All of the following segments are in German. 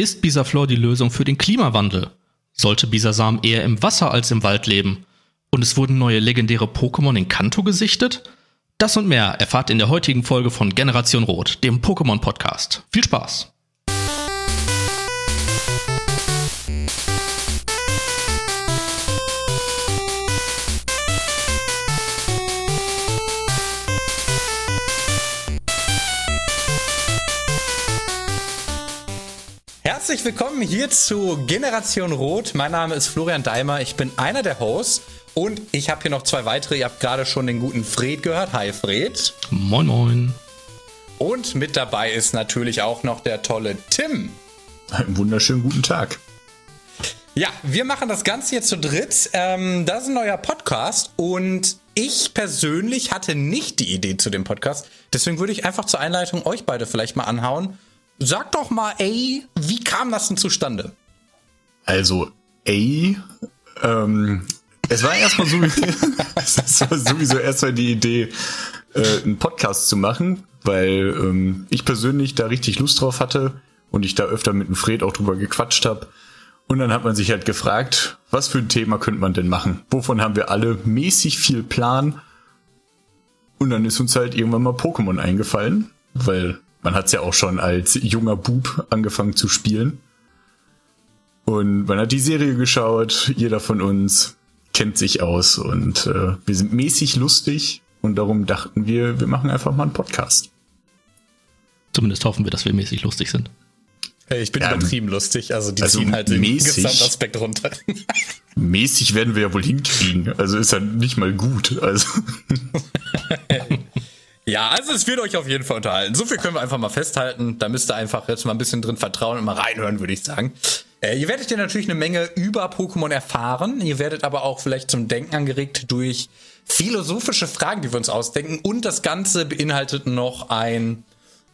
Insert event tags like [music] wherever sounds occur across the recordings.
Ist Bisaflor die Lösung für den Klimawandel? Sollte Bisasam eher im Wasser als im Wald leben? Und es wurden neue legendäre Pokémon in Kanto gesichtet? Das und mehr erfahrt in der heutigen Folge von Generation Rot, dem Pokémon-Podcast. Viel Spaß! Herzlich willkommen hier zu Generation Rot. Mein Name ist Florian Daimer. Ich bin einer der Hosts und ich habe hier noch zwei weitere. Ihr habt gerade schon den guten Fred gehört. Hi Fred. Moin moin. Und mit dabei ist natürlich auch noch der tolle Tim. Einen wunderschönen guten Tag. Ja, wir machen das Ganze jetzt zu dritt. Ähm, das ist ein neuer Podcast und ich persönlich hatte nicht die Idee zu dem Podcast. Deswegen würde ich einfach zur Einleitung euch beide vielleicht mal anhauen Sag doch mal, ey, wie kam das denn zustande? Also, ey, ähm, es war erstmal so, [laughs] es war sowieso erstmal die Idee, äh, einen Podcast zu machen, weil ähm, ich persönlich da richtig Lust drauf hatte und ich da öfter mit dem Fred auch drüber gequatscht habe. Und dann hat man sich halt gefragt, was für ein Thema könnte man denn machen? Wovon haben wir alle mäßig viel Plan? Und dann ist uns halt irgendwann mal Pokémon eingefallen, weil man hat es ja auch schon als junger Bub angefangen zu spielen. Und man hat die Serie geschaut, jeder von uns kennt sich aus und äh, wir sind mäßig lustig und darum dachten wir, wir machen einfach mal einen Podcast. Zumindest hoffen wir, dass wir mäßig lustig sind. Ich bin ja, übertrieben lustig, also die also ziehen halt den Gesamtaspekt runter. [laughs] mäßig werden wir ja wohl hinkriegen, also ist ja nicht mal gut. Also. Ja, also es wird euch auf jeden Fall unterhalten. So viel können wir einfach mal festhalten. Da müsst ihr einfach jetzt mal ein bisschen drin vertrauen und mal reinhören, würde ich sagen. Äh, ihr werdet ja natürlich eine Menge über Pokémon erfahren. Ihr werdet aber auch vielleicht zum Denken angeregt durch philosophische Fragen, die wir uns ausdenken. Und das Ganze beinhaltet noch ein,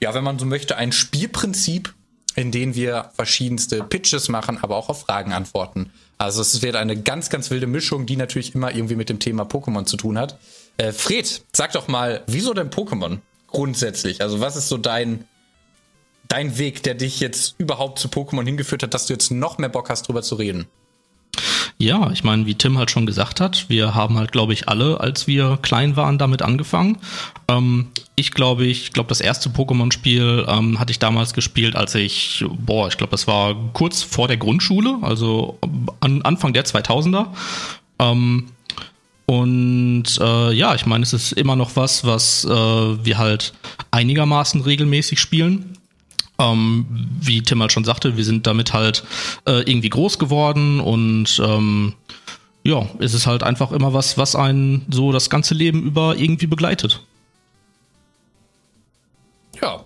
ja, wenn man so möchte, ein Spielprinzip, in dem wir verschiedenste Pitches machen, aber auch auf Fragen antworten. Also es wird eine ganz, ganz wilde Mischung, die natürlich immer irgendwie mit dem Thema Pokémon zu tun hat. Äh, Fred, sag doch mal, wieso denn Pokémon grundsätzlich? Also was ist so dein, dein Weg, der dich jetzt überhaupt zu Pokémon hingeführt hat, dass du jetzt noch mehr Bock hast, drüber zu reden? Ja, ich meine, wie Tim halt schon gesagt hat, wir haben halt, glaube ich, alle, als wir klein waren, damit angefangen. Ähm, ich glaube, ich glaube, das erste Pokémon-Spiel ähm, hatte ich damals gespielt, als ich, boah, ich glaube, das war kurz vor der Grundschule, also an Anfang der 2000er. Ähm, und äh, ja, ich meine, es ist immer noch was, was äh, wir halt einigermaßen regelmäßig spielen. Ähm, wie Tim halt schon sagte, wir sind damit halt äh, irgendwie groß geworden und ähm, ja, es ist halt einfach immer was, was einen so das ganze Leben über irgendwie begleitet. Ja,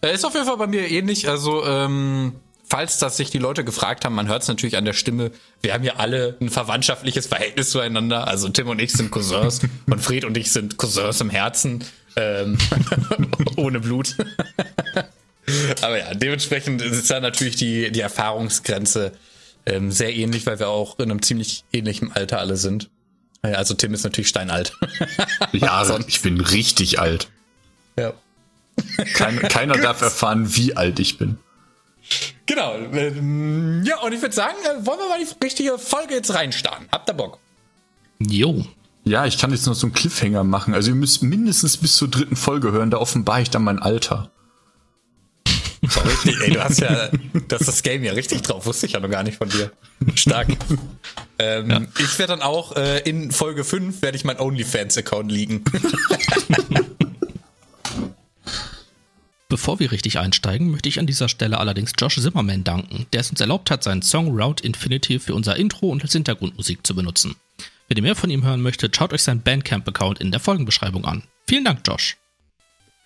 äh, ist auf jeden Fall bei mir ähnlich. Also ähm, falls das sich die Leute gefragt haben, man hört es natürlich an der Stimme, wir haben ja alle ein verwandtschaftliches Verhältnis zueinander. Also Tim und ich sind Cousins [laughs] und Fred und ich sind Cousins im Herzen. Ähm, [laughs] ohne Blut. [laughs] Aber ja, dementsprechend ist da natürlich die, die Erfahrungsgrenze ähm, sehr ähnlich, weil wir auch in einem ziemlich ähnlichen Alter alle sind. Also Tim ist natürlich steinalt. ja, ich bin richtig alt. Ja. Kein, keiner darf erfahren, wie alt ich bin. Genau. Ähm, ja, und ich würde sagen, äh, wollen wir mal die richtige Folge jetzt reinstarten. Habt ihr Bock? Jo. Ja, ich kann jetzt noch so einen Cliffhanger machen. Also ihr müsst mindestens bis zur dritten Folge hören, da offenbare ich dann mein Alter. Richtig, [laughs] ey, du hast ja, das ist das Game ja richtig drauf, wusste ich ja noch gar nicht von dir. Stark. [laughs] ähm, ja. Ich werde dann auch äh, in Folge 5 werde ich mein OnlyFans-Account liegen. [laughs] Bevor wir richtig einsteigen, möchte ich an dieser Stelle allerdings Josh Zimmerman danken, der es uns erlaubt hat, seinen Song Route Infinity für unser Intro und als Hintergrundmusik zu benutzen. Wenn ihr mehr von ihm hören möchtet, schaut euch seinen Bandcamp-Account in der Folgenbeschreibung an. Vielen Dank, Josh.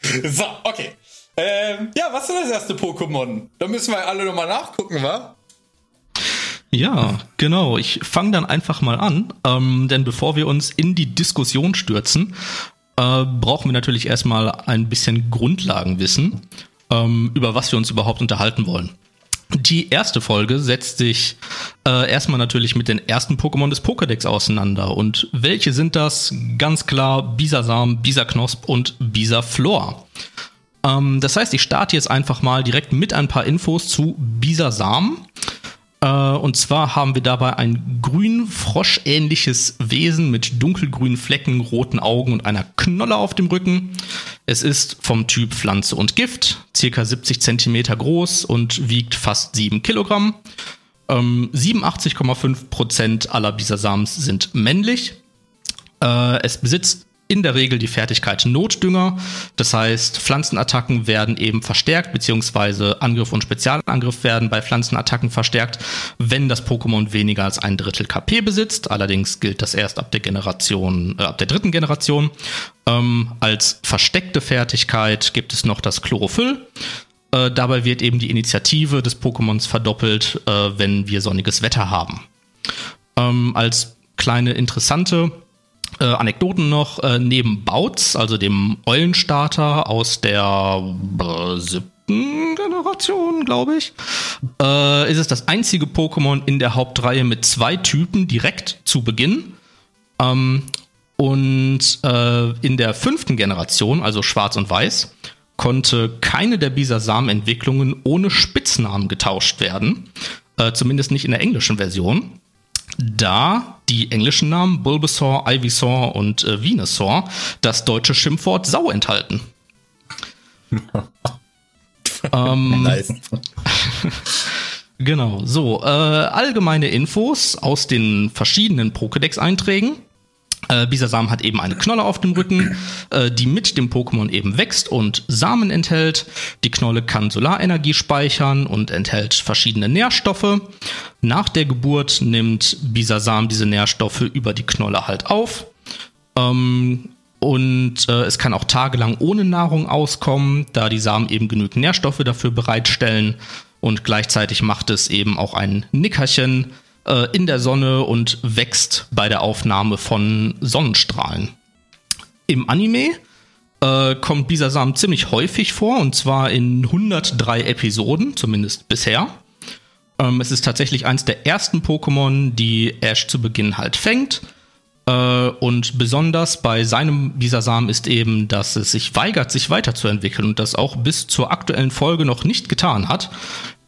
[laughs] So, okay. Ähm, ja, was ist das erste Pokémon? Da müssen wir alle nochmal nachgucken, wa? Ja, genau. Ich fange dann einfach mal an, ähm, denn bevor wir uns in die Diskussion stürzen, äh, brauchen wir natürlich erstmal ein bisschen Grundlagenwissen, ähm, über was wir uns überhaupt unterhalten wollen. Die erste Folge setzt sich äh, erstmal natürlich mit den ersten Pokémon des Pokédex auseinander. Und welche sind das? Ganz klar Bisasam, Bisaknosp und Bisaflor. Ähm, das heißt, ich starte jetzt einfach mal direkt mit ein paar Infos zu Bisasam. Äh, und zwar haben wir dabei ein grün-froschähnliches Wesen mit dunkelgrünen Flecken, roten Augen und einer Knolle auf dem Rücken. Es ist vom Typ Pflanze und Gift, circa 70 Zentimeter groß und wiegt fast 7 Kilogramm. Ähm, 87,5% aller Bisasams sind männlich. Äh, es besitzt in der Regel die Fertigkeit Notdünger. Das heißt, Pflanzenattacken werden eben verstärkt, beziehungsweise Angriff und Spezialangriff werden bei Pflanzenattacken verstärkt, wenn das Pokémon weniger als ein Drittel KP besitzt. Allerdings gilt das erst ab der Generation, äh, ab der dritten Generation. Ähm, als versteckte Fertigkeit gibt es noch das Chlorophyll. Äh, dabei wird eben die Initiative des Pokémons verdoppelt, äh, wenn wir sonniges Wetter haben. Ähm, als kleine interessante äh, Anekdoten noch, äh, neben Bautz, also dem Eulenstarter aus der äh, siebten Generation, glaube ich, äh, ist es das einzige Pokémon in der Hauptreihe mit zwei Typen direkt zu Beginn. Ähm, und äh, in der fünften Generation, also Schwarz und Weiß, konnte keine der Bisasam-Entwicklungen ohne Spitznamen getauscht werden. Äh, zumindest nicht in der englischen Version da die englischen Namen Bulbasaur, Ivysaur und äh, Venusaur das deutsche Schimpfwort Sau enthalten. [laughs] ähm, nice. [laughs] genau, so, äh, allgemeine Infos aus den verschiedenen Pokédex-Einträgen. Äh, Bisasam hat eben eine Knolle auf dem Rücken, äh, die mit dem Pokémon eben wächst und Samen enthält. Die Knolle kann Solarenergie speichern und enthält verschiedene Nährstoffe. Nach der Geburt nimmt Bisasam diese Nährstoffe über die Knolle halt auf. Ähm, und äh, es kann auch tagelang ohne Nahrung auskommen, da die Samen eben genügend Nährstoffe dafür bereitstellen. Und gleichzeitig macht es eben auch ein Nickerchen, äh, in der Sonne und wächst bei der Aufnahme von Sonnenstrahlen. Im Anime äh, kommt Bisasam ziemlich häufig vor und zwar in 103 Episoden, zumindest bisher. Ähm, es ist tatsächlich eins der ersten Pokémon, die Ash zu Beginn halt fängt. Äh, und besonders bei seinem Bisasam ist eben, dass es sich weigert, sich weiterzuentwickeln und das auch bis zur aktuellen Folge noch nicht getan hat.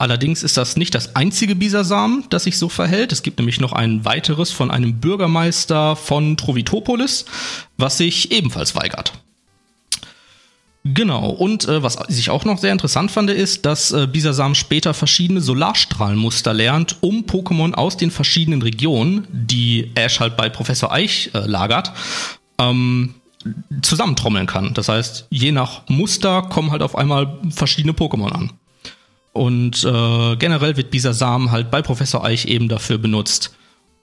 Allerdings ist das nicht das einzige Bisasam, das sich so verhält. Es gibt nämlich noch ein weiteres von einem Bürgermeister von Trovitopolis, was sich ebenfalls weigert. Genau, und äh, was ich auch noch sehr interessant fand, ist, dass äh, Bisasam später verschiedene Solarstrahlenmuster lernt, um Pokémon aus den verschiedenen Regionen, die Ash halt bei Professor Eich äh, lagert, ähm, zusammentrommeln kann. Das heißt, je nach Muster kommen halt auf einmal verschiedene Pokémon an. Und äh, generell wird Bisasam halt bei Professor Eich eben dafür benutzt,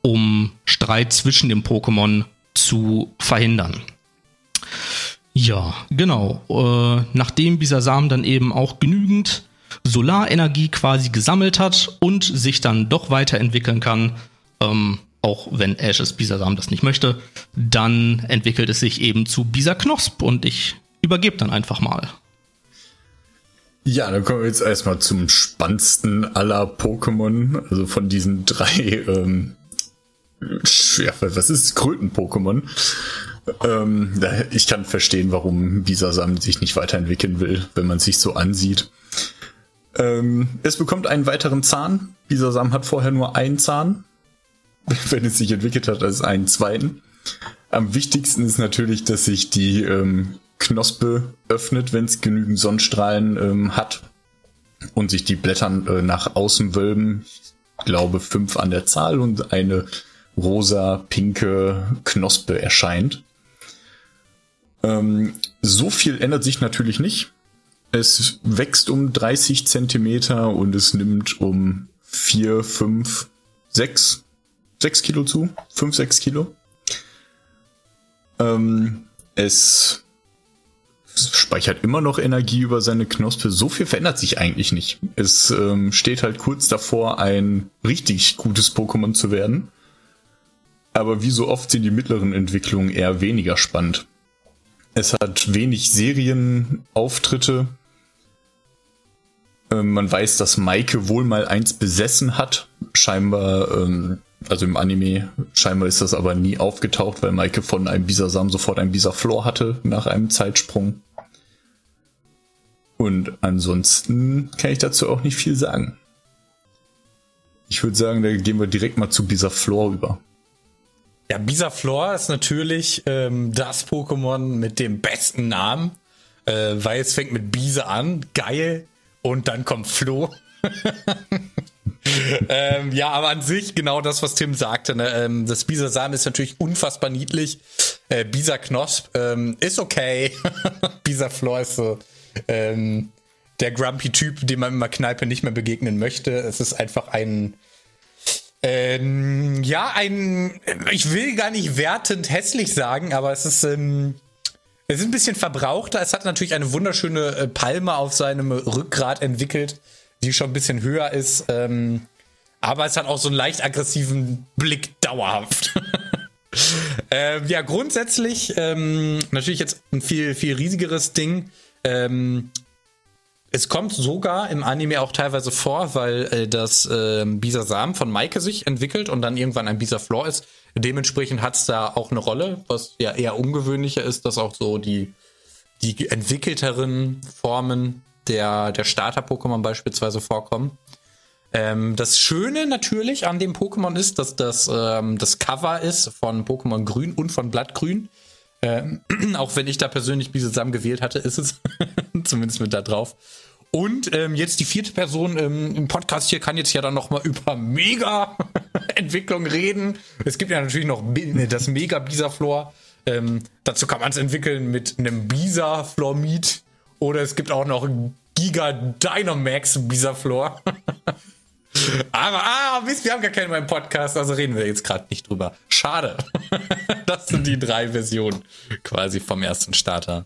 um Streit zwischen den Pokémon zu verhindern. Ja, genau. Äh, nachdem Bisasam dann eben auch genügend Solarenergie quasi gesammelt hat und sich dann doch weiterentwickeln kann, ähm, auch wenn Ashes Bisasam das nicht möchte, dann entwickelt es sich eben zu Bisaknosp und ich übergebe dann einfach mal. Ja, dann kommen wir jetzt erstmal zum spannendsten aller Pokémon, also von diesen drei, ähm, ja, was ist Kröten-Pokémon? Ähm, ich kann verstehen, warum Bisasam sich nicht weiterentwickeln will, wenn man sich so ansieht. Ähm, es bekommt einen weiteren Zahn. Bisasam hat vorher nur einen Zahn, [laughs] wenn es sich entwickelt hat, als einen zweiten. Am wichtigsten ist natürlich, dass sich die ähm, Knospe öffnet, wenn es genügend Sonnenstrahlen ähm, hat und sich die Blätter äh, nach außen wölben. Ich glaube fünf an der Zahl und eine rosa, pinke Knospe erscheint. Ähm, so viel ändert sich natürlich nicht. Es wächst um 30 Zentimeter und es nimmt um 4, 5, 6, 6 Kilo zu. 5, 6 Kilo. Ähm, es speichert immer noch Energie über seine Knospe. So viel verändert sich eigentlich nicht. Es ähm, steht halt kurz davor, ein richtig gutes Pokémon zu werden. Aber wie so oft sind die mittleren Entwicklungen eher weniger spannend. Es hat wenig Serienauftritte. Ähm, man weiß, dass Maike wohl mal eins besessen hat. Scheinbar, ähm, also im Anime, scheinbar ist das aber nie aufgetaucht, weil Maike von einem Bisasam sofort ein Bisaflor hatte nach einem Zeitsprung. Und ansonsten kann ich dazu auch nicht viel sagen. Ich würde sagen, da gehen wir direkt mal zu Bisaflor über. Ja, Bisaflor ist natürlich ähm, das Pokémon mit dem besten Namen, äh, weil es fängt mit Bisa an, geil, und dann kommt Flo. [laughs] ähm, ja, aber an sich genau das, was Tim sagte. Ne? Ähm, das Bisa-Samen ist natürlich unfassbar niedlich. Äh, Bisa-Knosp ähm, ist okay. [laughs] Bisa-Flor ist so ähm, der Grumpy-Typ, dem man in der Kneipe nicht mehr begegnen möchte. Es ist einfach ein ähm, ja, ein, ich will gar nicht wertend hässlich sagen, aber es ist, ähm, es ist ein bisschen verbrauchter. Es hat natürlich eine wunderschöne äh, Palme auf seinem Rückgrat entwickelt, die schon ein bisschen höher ist. Ähm, aber es hat auch so einen leicht aggressiven Blick dauerhaft. [laughs] ähm, ja, grundsätzlich ähm, natürlich jetzt ein viel, viel riesigeres Ding. Ähm, es kommt sogar im Anime auch teilweise vor, weil äh, das äh, Bisasam von Maike sich entwickelt und dann irgendwann ein Bisaflor ist. Dementsprechend hat es da auch eine Rolle, was ja eher ungewöhnlicher ist, dass auch so die, die entwickelteren Formen der, der Starter-Pokémon beispielsweise vorkommen. Ähm, das Schöne natürlich an dem Pokémon ist, dass das ähm, das Cover ist von Pokémon Grün und von Blattgrün. Ähm, [clears throat] auch wenn ich da persönlich Bisasam gewählt hatte, ist es [laughs] zumindest mit da drauf. Und ähm, jetzt die vierte Person ähm, im Podcast hier kann jetzt ja dann noch mal [laughs] über Mega-Entwicklung [laughs] reden. Es gibt ja natürlich noch das Mega-Bisa-Floor. Ähm, dazu kann man es entwickeln mit einem Bisa-Floor-Meet. Oder es gibt auch noch Giga Dynamax Bisa-Floor. Aber, ah, Mist, wir haben gar keinen mehr im Podcast, also reden wir jetzt gerade nicht drüber. Schade. [laughs] das sind die drei Versionen quasi vom ersten Starter.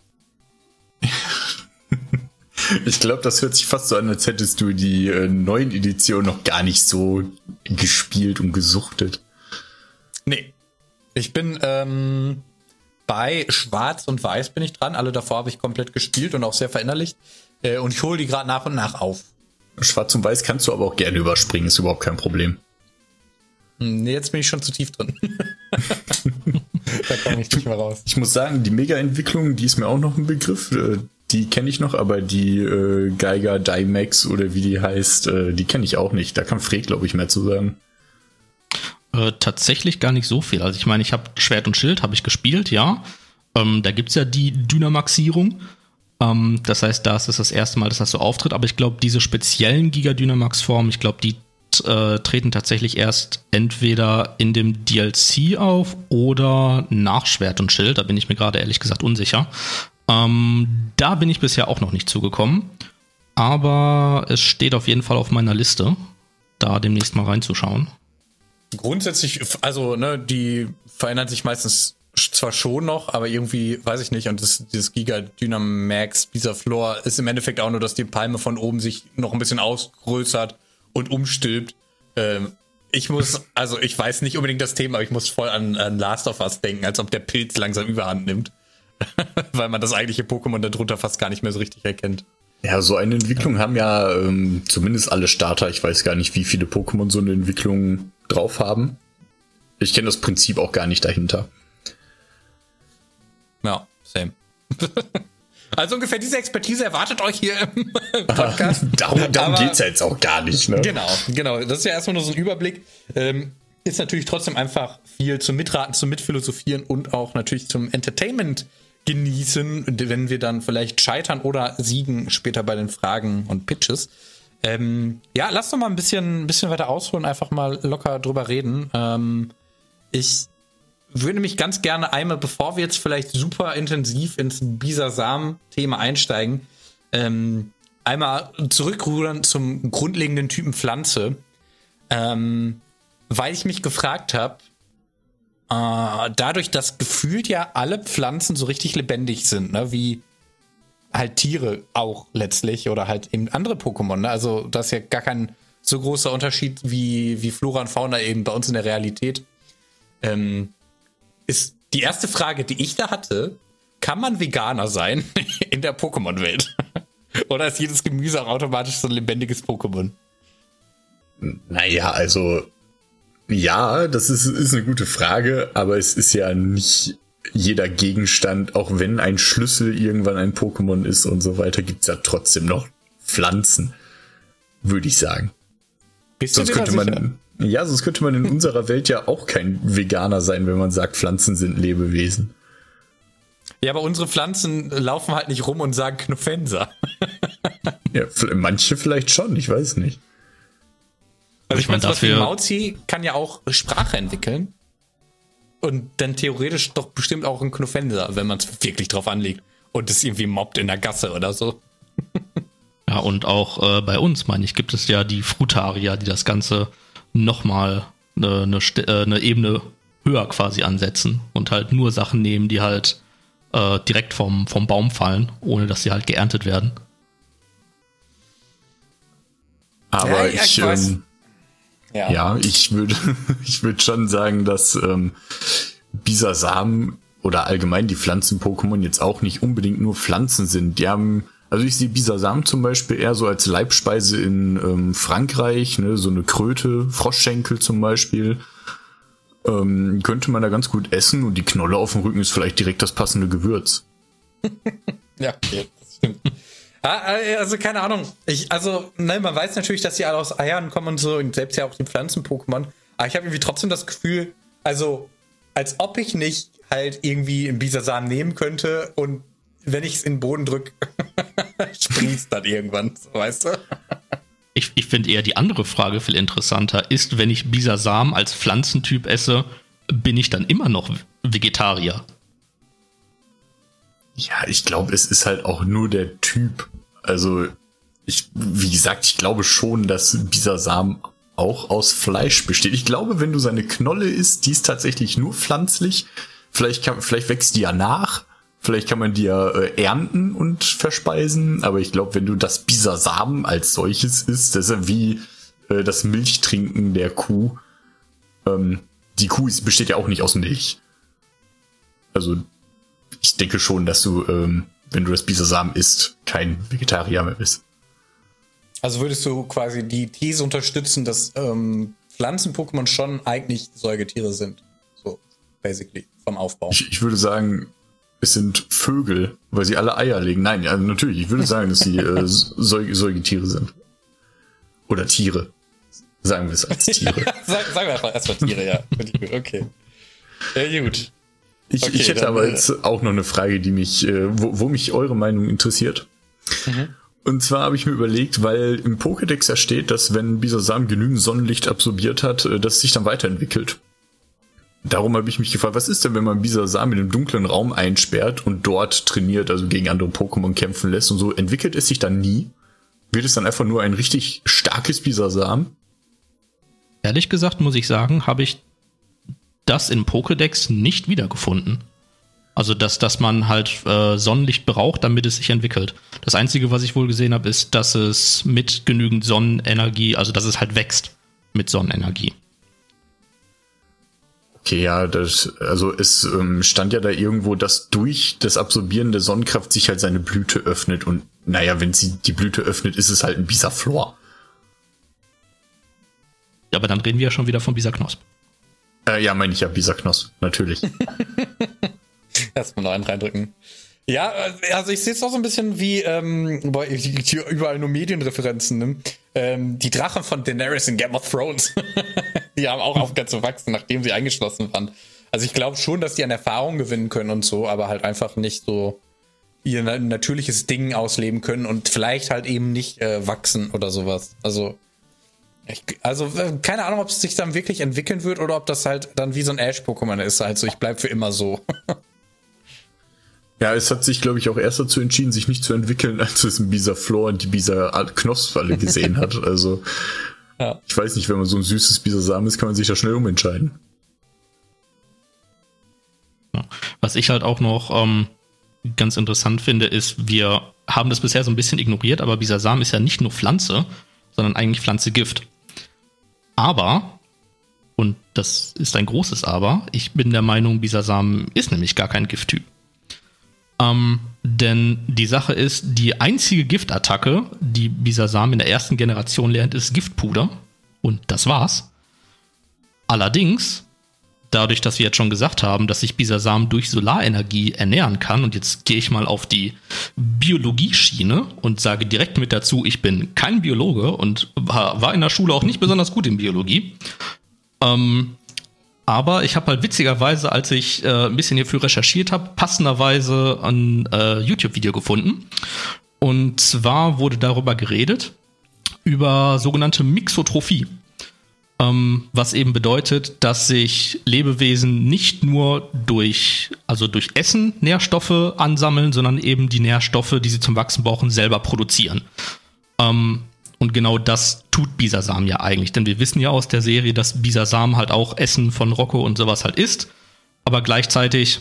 Ich glaube, das hört sich fast so an, als hättest du die äh, neuen Editionen noch gar nicht so gespielt und gesuchtet. Nee. Ich bin ähm, bei Schwarz und Weiß bin ich dran. Alle davor habe ich komplett gespielt und auch sehr verinnerlicht. Äh, und ich hole die gerade nach und nach auf. Schwarz und Weiß kannst du aber auch gerne überspringen, ist überhaupt kein Problem. Hm, nee, jetzt bin ich schon zu tief drin. [laughs] da komme ich nicht mehr raus. Ich muss sagen, die Mega-Entwicklung, die ist mir auch noch ein Begriff. Äh, die kenne ich noch, aber die äh, Geiger Dymax oder wie die heißt, äh, die kenne ich auch nicht. Da kann Fred, glaube ich, mehr zu sagen. Äh, tatsächlich gar nicht so viel. Also ich meine, ich habe Schwert und Schild, habe ich gespielt, ja. Ähm, da gibt es ja die Dynamaxierung. Ähm, das heißt, das ist das erste Mal, dass das so auftritt. Aber ich glaube, diese speziellen Giga-Dynamax-Formen, ich glaube, die äh, treten tatsächlich erst entweder in dem DLC auf oder nach Schwert und Schild. Da bin ich mir gerade ehrlich gesagt unsicher. Ähm, da bin ich bisher auch noch nicht zugekommen. Aber es steht auf jeden Fall auf meiner Liste, da demnächst mal reinzuschauen. Grundsätzlich, also, ne, die verändern sich meistens zwar schon noch, aber irgendwie, weiß ich nicht, und das, dieses Giga Dynamax, dieser Floor, ist im Endeffekt auch nur, dass die Palme von oben sich noch ein bisschen ausgrößert und umstülpt. Ähm, ich muss, [laughs] also ich weiß nicht unbedingt das Thema, aber ich muss voll an, an Last of Us denken, als ob der Pilz langsam überhand nimmt. [laughs] Weil man das eigentliche Pokémon darunter fast gar nicht mehr so richtig erkennt. Ja, so eine Entwicklung haben ja ähm, zumindest alle Starter. Ich weiß gar nicht, wie viele Pokémon so eine Entwicklung drauf haben. Ich kenne das Prinzip auch gar nicht dahinter. Ja, same. [laughs] Also ungefähr diese Expertise erwartet euch hier im [laughs] Podcast. [laughs] darum darum geht es ja jetzt auch gar nicht. Ne? Genau, genau. Das ist ja erstmal nur so ein Überblick. Ähm, ist natürlich trotzdem einfach viel zum Mitraten, zum Mitphilosophieren und auch natürlich zum Entertainment genießen, wenn wir dann vielleicht scheitern oder siegen später bei den Fragen und Pitches. Ähm, ja, lass doch mal ein bisschen, bisschen weiter ausholen, einfach mal locker drüber reden. Ähm, ich würde mich ganz gerne einmal, bevor wir jetzt vielleicht super intensiv ins Bisasam-Thema einsteigen, ähm, einmal zurückrudern zum grundlegenden Typen Pflanze. Ähm, weil ich mich gefragt habe, äh, dadurch, dass gefühlt ja alle Pflanzen so richtig lebendig sind, ne, wie halt Tiere auch letztlich oder halt eben andere Pokémon, ne? Also das ist ja gar kein so großer Unterschied wie, wie Flora und Fauna eben bei uns in der Realität. Ähm, ist die erste Frage, die ich da hatte, kann man Veganer sein [laughs] in der Pokémon-Welt? [laughs] Oder ist jedes Gemüse auch automatisch so ein lebendiges Pokémon? Naja, also ja, das ist, ist eine gute Frage, aber es ist ja nicht jeder Gegenstand, auch wenn ein Schlüssel irgendwann ein Pokémon ist und so weiter, gibt's ja trotzdem noch Pflanzen, würde ich sagen. Bist Sonst könnte man, ja, sonst könnte man in unserer Welt ja auch kein Veganer sein, wenn man sagt, Pflanzen sind Lebewesen. Ja, aber unsere Pflanzen laufen halt nicht rum und sagen Knuffenser. [laughs] Ja, manche vielleicht schon, ich weiß nicht. Also ich Ich mein, meine, wie dafür- Mauzi kann ja auch Sprache entwickeln. Und dann theoretisch doch bestimmt auch ein Knuffenser, wenn man es wirklich drauf anlegt. Und es irgendwie mobbt in der Gasse oder so. Ja, und auch äh, bei uns, meine ich, gibt es ja die Frutarier, die das Ganze nochmal eine, eine, äh, eine Ebene höher quasi ansetzen und halt nur Sachen nehmen, die halt äh, direkt vom, vom Baum fallen, ohne dass sie halt geerntet werden. Aber Ja, ja, ich, ich ähm, ja, ich würde, [laughs] ich würde schon sagen, dass ähm, Bisasam oder allgemein die Pflanzen-Pokémon jetzt auch nicht unbedingt nur Pflanzen sind. Die haben, also ich sehe Bisasam zum Beispiel eher so als Leibspeise in ähm, Frankreich, ne, so eine Kröte, Froschschenkel zum Beispiel. Ähm, könnte man da ganz gut essen und die Knolle auf dem Rücken ist vielleicht direkt das passende Gewürz. [laughs] Ja, okay, das stimmt. Ah, äh, Also keine Ahnung. Ich, also, ne, man weiß natürlich, dass die alle aus Eiern kommen und so und selbst ja auch die Pflanzen-Pokémon. Aber ich habe irgendwie trotzdem das Gefühl, also als ob ich nicht halt irgendwie einen Bisasam nehmen könnte und wenn ich es in den Boden drücke, [laughs] springt's dann irgendwann, so, weißt du? Ich, ich finde eher die andere Frage viel interessanter. Ist, wenn ich Bisasam als Pflanzentyp esse, bin ich dann immer noch Vegetarier? Ja, ich glaube, es ist halt auch nur der Typ. Also, ich, wie gesagt, ich glaube schon, dass Samen auch aus Fleisch besteht. Ich glaube, wenn du seine Knolle isst, die ist tatsächlich nur pflanzlich. Vielleicht, kann, vielleicht wächst die ja nach. Vielleicht kann man die ja äh, ernten und verspeisen. Aber ich glaube, wenn du das Bisasam als solches isst, das ist ja wie äh, das Milchtrinken der Kuh. Ähm, die Kuh ist, besteht ja auch nicht aus Milch. Also ich denke schon, dass du, ähm, wenn du das Bisasam isst, kein Vegetarier mehr bist. Also würdest du quasi die These unterstützen, dass ähm, Pflanzen-Pokémon schon eigentlich Säugetiere sind. So, basically, vom Aufbau. Ich, ich würde sagen, es sind Vögel, weil sie alle Eier legen. Nein, ja, natürlich, ich würde sagen, dass sie äh, [laughs] Säug Säugetiere sind. Oder Tiere. Sagen wir es als Tiere. [laughs] Sag, sagen wir einfach erstmal Tiere, ja. Okay. Ja, gut. Ich, Okay, ich hätte dann, aber äh, jetzt auch noch eine Frage, die mich, äh, wo, wo mich eure Meinung interessiert. Mhm. Und zwar habe ich mir überlegt, weil im Pokédex ja steht, dass wenn Bisasam genügend Sonnenlicht absorbiert hat, äh, dass es sich dann weiterentwickelt. Darum habe ich mich gefragt, was ist denn, wenn man Bisasam in einem dunklen Raum einsperrt und dort trainiert, also gegen andere Pokémon kämpfen lässt und so, entwickelt es sich dann nie? Wird es dann einfach nur ein richtig starkes Bisasam? Ehrlich gesagt muss ich sagen, habe ich das in Pokédex nicht wiedergefunden. Also, dass, dass man halt äh, Sonnenlicht braucht, damit es sich entwickelt. Das Einzige, was ich wohl gesehen habe, ist, dass es mit genügend Sonnenenergie, also dass es halt wächst mit Sonnenenergie. Okay, ja, das, also es ähm, stand ja da irgendwo, dass durch das Absorbieren der Sonnenkraft sich halt seine Blüte öffnet und naja, wenn sie die Blüte öffnet, ist es halt ein Bisaflor. Aber dann reden wir ja schon wieder von Bisaknosp. Äh, ja, meine ich ja Bisaknos, natürlich. [laughs] Erstmal noch einen reindrücken. Ja, also ich sehe es auch so ein bisschen wie, ähm, boah, hier überall nur Medienreferenzen, ne? ähm, die Drachen von Daenerys in Game of Thrones. [laughs] die haben auch aufgehört zu wachsen, nachdem sie eingeschlossen waren. Also ich glaube schon, dass die an Erfahrung gewinnen können und so, aber halt einfach nicht so ihr na- natürliches Ding ausleben können und vielleicht halt eben nicht äh, wachsen oder sowas. Also ich, also äh, keine Ahnung, ob es sich dann wirklich entwickeln wird oder ob das halt dann wie so ein Ash-Pokémon ist. Also ich bleib für immer so. [laughs] ja, es hat sich, glaube ich, auch erst dazu entschieden, sich nicht zu entwickeln, [laughs] als es ein Bisaflor und die Bisa-Knosfalle gesehen hat. [laughs] Also, Ja. ich weiß nicht, wenn man so ein süßes Bisasam ist, kann man sich da schnell umentscheiden. Was ich halt auch noch ähm, ganz interessant finde, ist, wir haben das bisher so ein bisschen ignoriert, aber Bisasam ist ja nicht nur Pflanze, sondern eigentlich Pflanze-Gift. Aber, und das ist ein großes Aber, ich bin der Meinung, Bisasam ist nämlich gar kein Gifttyp. Ähm, denn die Sache ist, die einzige Giftattacke, die Bisasam in der ersten Generation lernt, ist Giftpuder. Und das war's. Allerdings dadurch, dass wir jetzt schon gesagt haben, dass sich Bisasam durch Solarenergie ernähren kann, und jetzt gehe ich mal auf die Biologie-Schiene und sage direkt mit dazu, ich bin kein Biologe und war in der Schule auch nicht besonders gut in Biologie. Ähm, aber ich habe halt witzigerweise, als ich äh, ein bisschen hierfür recherchiert habe, passenderweise ein äh, YouTube-Video gefunden. Und zwar wurde darüber geredet, über sogenannte Mixotrophie. Ähm, was eben bedeutet, dass sich Lebewesen nicht nur durch, also durch Essen Nährstoffe ansammeln, sondern eben die Nährstoffe, die sie zum Wachsen brauchen, selber produzieren. Ähm, und genau das tut Bisasam ja eigentlich. Denn wir wissen ja aus der Serie, dass Bisasam halt auch Essen von Rocco und sowas halt ist. Aber gleichzeitig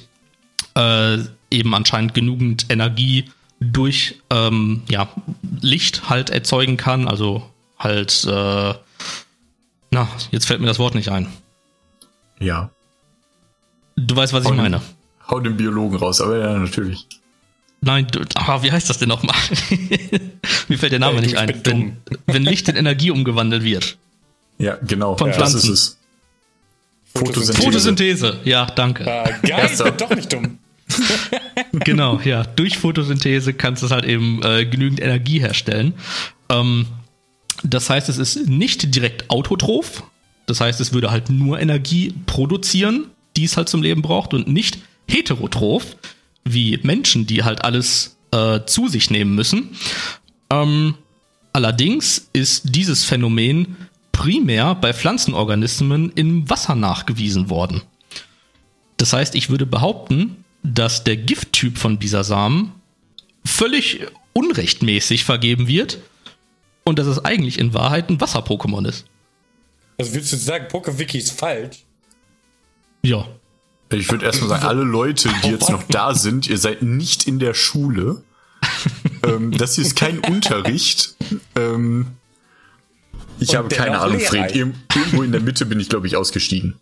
äh, eben anscheinend genügend Energie durch ähm, ja, Licht halt erzeugen kann. Also halt, äh, na, jetzt fällt mir das Wort nicht ein. Ja. Du weißt, was hau ich meine. hau den Biologen raus, aber ja, natürlich. Nein, ah, wie heißt das denn nochmal? [laughs] Mir fällt der Name hey, nicht ein. Wenn, wenn, Licht in Energie umgewandelt wird. Ja, genau. Von ja, Pflanzen. Das ist es. Photosynthese. Photosynthese, ja, danke. Ah, geil, ich bin doch nicht dumm. [laughs] genau, ja. Durch Photosynthese kannst du halt eben äh, genügend Energie herstellen. Ähm, das heißt, es ist nicht direkt autotroph. Das heißt, es würde halt nur Energie produzieren, die es halt zum Leben braucht und nicht heterotroph, wie Menschen, die halt alles äh, zu sich nehmen müssen. Ähm, allerdings ist dieses Phänomen primär bei Pflanzenorganismen im Wasser nachgewiesen worden. Das heißt, ich würde behaupten, dass der Gifttyp von Bisasam völlig unrechtmäßig vergeben wird und dass es eigentlich in Wahrheit ein Wasser-Pokémon ist. Also willst du sagen, PokeWiki ist falsch? Ja. Ich würde erstmal sagen, alle Leute, die jetzt noch da sind, ihr seid nicht in der Schule. ähm, das hier ist kein Unterricht. Ähm, ich Und habe keine Ahnung, Fred. Irgendwo in der Mitte bin ich, glaube ich, ausgestiegen.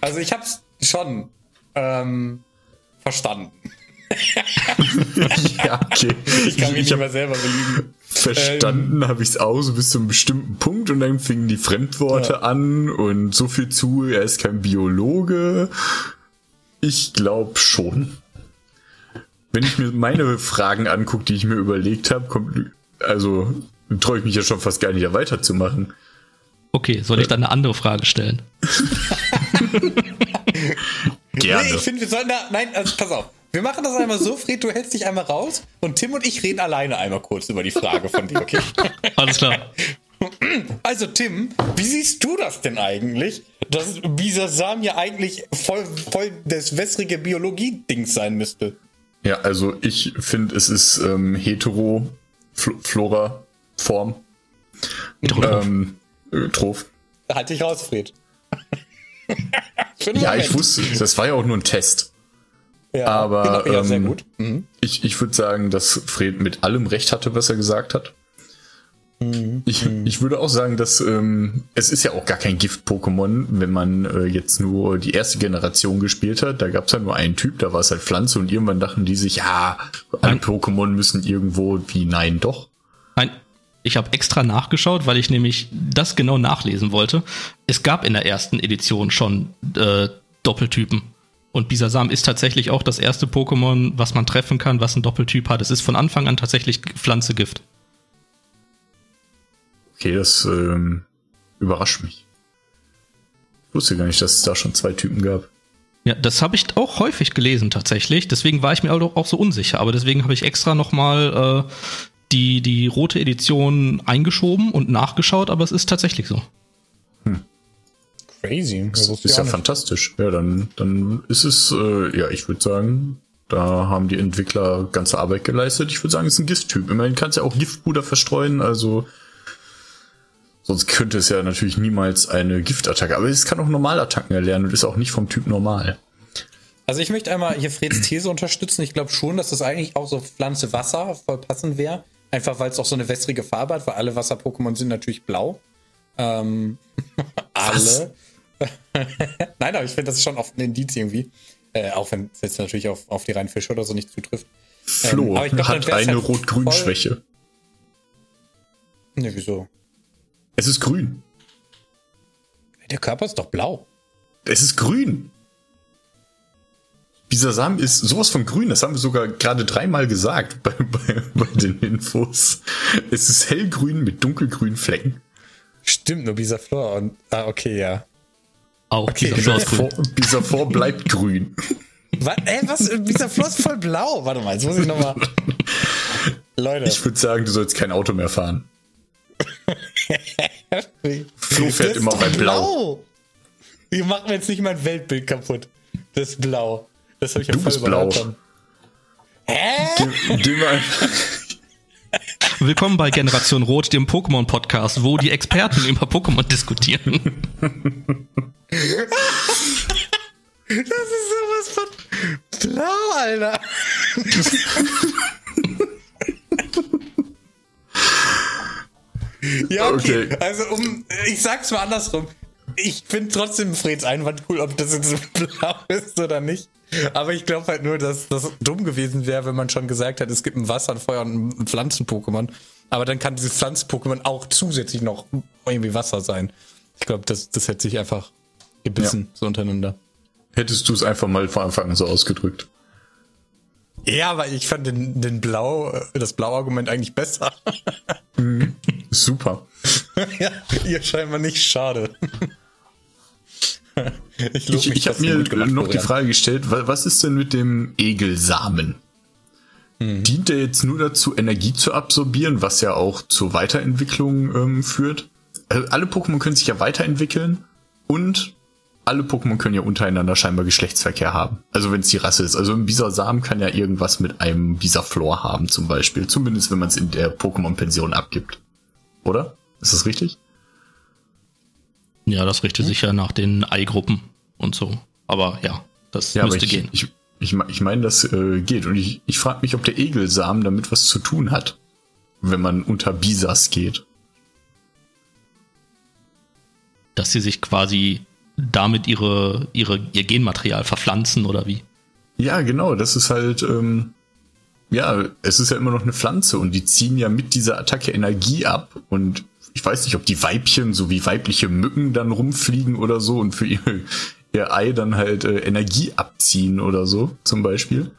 Also ich habe es schon ähm, verstanden. [laughs] ja, okay. Ich kann mich ich nicht mehr selber belügen. Verstanden ähm, habe ich es auch so bis zu einem bestimmten Punkt und dann fingen die Fremdworte ja. an und so viel zu, er ist kein Biologe. Ich glaube schon. Wenn ich mir meine Fragen angucke, die ich mir überlegt habe, kommt, also traue ich mich ja schon fast gar nicht weiterzumachen. Okay, soll ich dann eine andere Frage stellen? [laughs] Gerne. Nee, ich finde, wir sollten da. Nein, also pass auf. Wir machen das einmal so, Fred, du hältst dich einmal raus und Tim und ich reden alleine einmal kurz über die Frage von dir, okay? [laughs] Alles klar. Also Tim, wie siehst du das denn eigentlich, dass Bisasam ja eigentlich voll, voll das wässrige Biologie-Ding sein müsste? Ja, also ich finde, es ist ähm, hetero Flora Form. Heterotroph. Ähm, äh, Troph. Halt dich raus, Fred. [laughs] ja, ich wusste, das war ja auch nur ein Test. Ja, aber genau, ja, ähm, sehr gut. Mhm. ich, ich würde sagen, dass Fred mit allem recht hatte, was er gesagt hat. Mhm. Ich, mhm. ich würde auch sagen, dass ähm, es ist ja auch gar kein Gift-Pokémon, wenn man äh, jetzt nur die erste Generation gespielt hat. Da gab es ja nur einen Typ, da war es halt Pflanze und irgendwann dachten die sich, ja, alle Pokémon müssen irgendwo wie nein, doch. Nein, ich habe extra nachgeschaut, weil ich nämlich das genau nachlesen wollte. Es gab in der ersten Edition schon äh, Doppeltypen. Und Bisasam ist tatsächlich auch das erste Pokémon, was man treffen kann, was ein Doppeltyp hat. Es ist von Anfang an tatsächlich Pflanzegift. Okay, das ähm, überrascht mich. Ich wusste gar nicht, dass es da schon zwei Typen gab. Ja, das habe ich auch häufig gelesen tatsächlich. Deswegen war ich mir auch so unsicher. Aber deswegen habe ich extra nochmal äh, die, die rote Edition eingeschoben und nachgeschaut. Aber es ist tatsächlich so. Crazy. Das ist ja fantastisch. Ja, dann, dann ist es, äh, ja, ich würde sagen, da haben die Entwickler ganze Arbeit geleistet. Ich würde sagen, es ist ein Gifttyp. Immerhin kannst du ja auch Giftpuder verstreuen, also sonst könnte es ja natürlich niemals eine Giftattacke. Aber es kann auch Normalattacken erlernen und ist auch nicht vom Typ normal. Also ich möchte einmal hier Freds These unterstützen. Ich glaube schon, dass das eigentlich auch so Pflanze Wasser voll passend wäre. Einfach weil es auch so eine wässrige Farbe hat, weil alle Wasser-Pokémon sind natürlich blau. Ähm, [laughs] alle. [laughs] Nein, aber ich finde, das ist schon oft ein Indiz irgendwie. Äh, auch wenn es jetzt natürlich auf, auf die reinen Fische oder so nicht zutrifft. Flo ähm, glaub, hat eine halt Rot-Grün-Schwäche. Ne, wieso? Es ist grün. Der Körper ist doch blau. Es ist grün. Bisasam ist sowas von grün, das haben wir sogar gerade dreimal gesagt [laughs] bei, bei, bei den Infos. Es ist hellgrün mit dunkelgrünen Flecken. Stimmt, nur Bisaflor und. Ah, okay, ja. Auch Okay, Bisaflor, grün. Bisaflor bleibt grün. Was, ey, was? Bisaflor ist voll blau. Warte mal, jetzt muss ich nochmal. Leute. Ich würde sagen, du sollst kein Auto mehr fahren. [laughs] Flo fährt immer bei Blau. Ihr macht mir jetzt nicht mein Weltbild kaputt. Das ist blau. Das habe ich ja Du voll bist blau. Hä? Dem, dem Willkommen bei Generation Rot, dem Pokémon-Podcast, wo die Experten [laughs] über Pokémon diskutieren. Das ist sowas von blau, Alter. ja, okay. Okay. Also, um, ich sag's mal andersrum. Ich finde trotzdem Freds Einwand cool, ob das jetzt [laughs] blau ist oder nicht. Aber ich glaube halt nur, dass das dumm gewesen wäre, wenn man schon gesagt hat, es gibt ein Wasser-, ein Feuer- und ein Pflanzen-Pokémon. Aber dann kann dieses Pflanzen-Pokémon auch zusätzlich noch irgendwie Wasser sein. Ich glaube, das, das hätte sich einfach gebissen, so untereinander. Hättest du es einfach mal von Anfang an so ausgedrückt. Ja, aber ich fand den, den Blau, äh, das Blau-Argument eigentlich besser. Super. [laughs] ja, ihr scheinbar nicht schade. [laughs] ich Ich, ich habe mir gemacht noch die. Frage gestellt, wa- was ist denn mit dem Egelsamen? Dient der jetzt nur dazu, Energie zu absorbieren, was ja auch zur Weiterentwicklung ähm, führt? Also alle Pokémon können sich ja weiterentwickeln und alle Pokémon können ja untereinander scheinbar Geschlechtsverkehr haben. Also wenn es die Rasse ist. Also ein Bisasam kann ja irgendwas mit einem Bisaflor haben zum Beispiel. Zumindest wenn man es in der Pokémon-Pension abgibt. Oder? Ist das richtig? Ja, das richtet sich ja nach den Eigruppen und so. Aber ja, das Ja, müsste ich, gehen. ich, ich, ich meine, das äh, geht. Und ich, ich frage mich, ob der Egelsamen damit was zu tun hat, wenn man unter Bisas geht. Dass sie sich quasi damit ihre, ihre, ihr Genmaterial verpflanzen oder wie? Ja, genau, das ist halt, ähm, ja, es ist ja immer noch eine Pflanze und die ziehen ja mit dieser Attacke Energie ab. Und ich weiß nicht, ob die Weibchen so wie weibliche Mücken dann rumfliegen oder so und für ihr, ihr Ei dann halt äh, Energie abziehen oder so, zum Beispiel.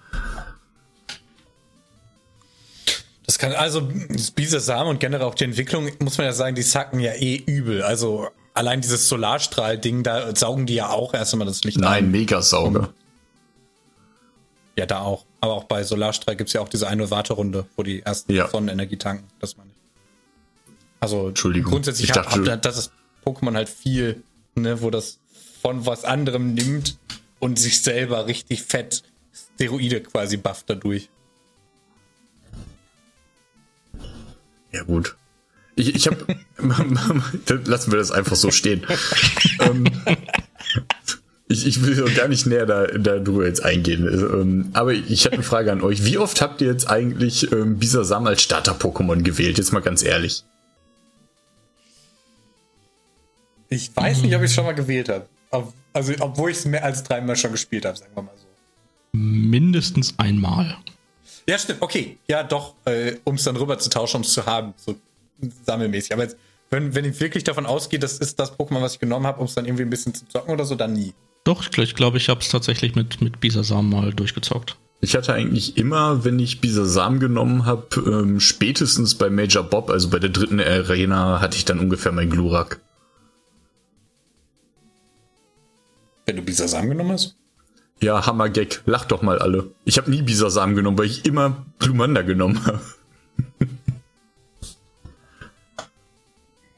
Das kann, also, das Bisasam und generell auch die Entwicklung, muss man ja sagen, die sacken ja eh übel. Also, allein dieses Solarstrahl-Ding, da saugen die ja auch erst einmal das Licht Nein, ein. Megasauger. Ja, da auch. Aber auch bei Solarstrahl gibt's ja auch diese eine Warterunde, wo die ersten Ja. Sonnenenergie tanken. Das. Also, Entschuldigung. grundsätzlich Ich hab, dachte- hab, das ist Pokémon halt viel, ne, wo das von was anderem nimmt und sich selber richtig fett Steroide quasi bufft dadurch. Ja, gut. Ich, ich habe. [laughs] Lassen wir das einfach so stehen. ähm, ich, ich will gar nicht näher da, darüber jetzt eingehen. Ähm, aber ich habe eine Frage an euch. Wie oft habt ihr jetzt eigentlich ähm, Bisasam als Starter-Pokémon gewählt? Jetzt mal ganz ehrlich. Ich weiß nicht, ob ich es schon mal gewählt habe. Also, obwohl ich es mehr als dreimal schon gespielt habe, sagen wir mal so. Mindestens einmal. Ja, stimmt, okay. Ja, doch, äh, um es dann rüber zu tauschen, um es zu haben, so sammelmäßig. Aber jetzt, wenn, wenn ich wirklich davon ausgehe, das ist das Pokémon, was ich genommen habe, um es dann irgendwie ein bisschen zu zocken oder so, dann nie. Doch, ich glaube, ich, glaub, ich habe es tatsächlich mit, mit Bisasam mal durchgezockt. Ich hatte eigentlich immer, wenn ich Bisasam genommen habe, ähm, spätestens bei Major Bob, also bei der dritten Arena, hatte ich dann ungefähr mein Glurak. Wenn du Bisasam genommen hast? Ja, Hammergag. Lacht doch mal alle. Ich habe nie Bisasam genommen, weil ich immer Glumanda genommen habe. [laughs]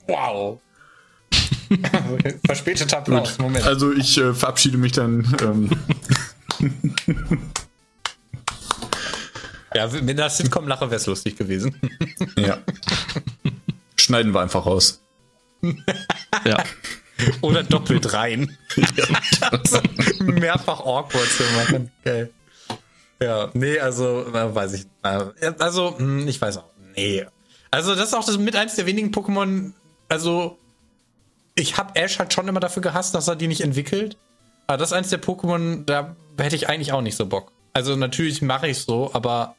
Wow. [laughs] Verspäteter Applaus, Moment. Also ich äh, verabschiede mich dann. Ähm, [laughs] ja, wenn das Sitcom lache, wäre es lustig gewesen. ja. Schneiden wir einfach raus. Ja. Oder doppelt rein. Mehrfach awkward zu machen. Geil. Ja, nee, also, äh, weiß ich. Äh, also, hm, ich weiß auch. Nee. Also, das ist auch das mit eins der wenigen Pokémon. Also, ich habe Ash halt schon immer dafür gehasst, dass er die nicht entwickelt. Aber das ist eins der Pokémon, da hätte ich eigentlich auch nicht so Bock. Also, natürlich mache ich so, aber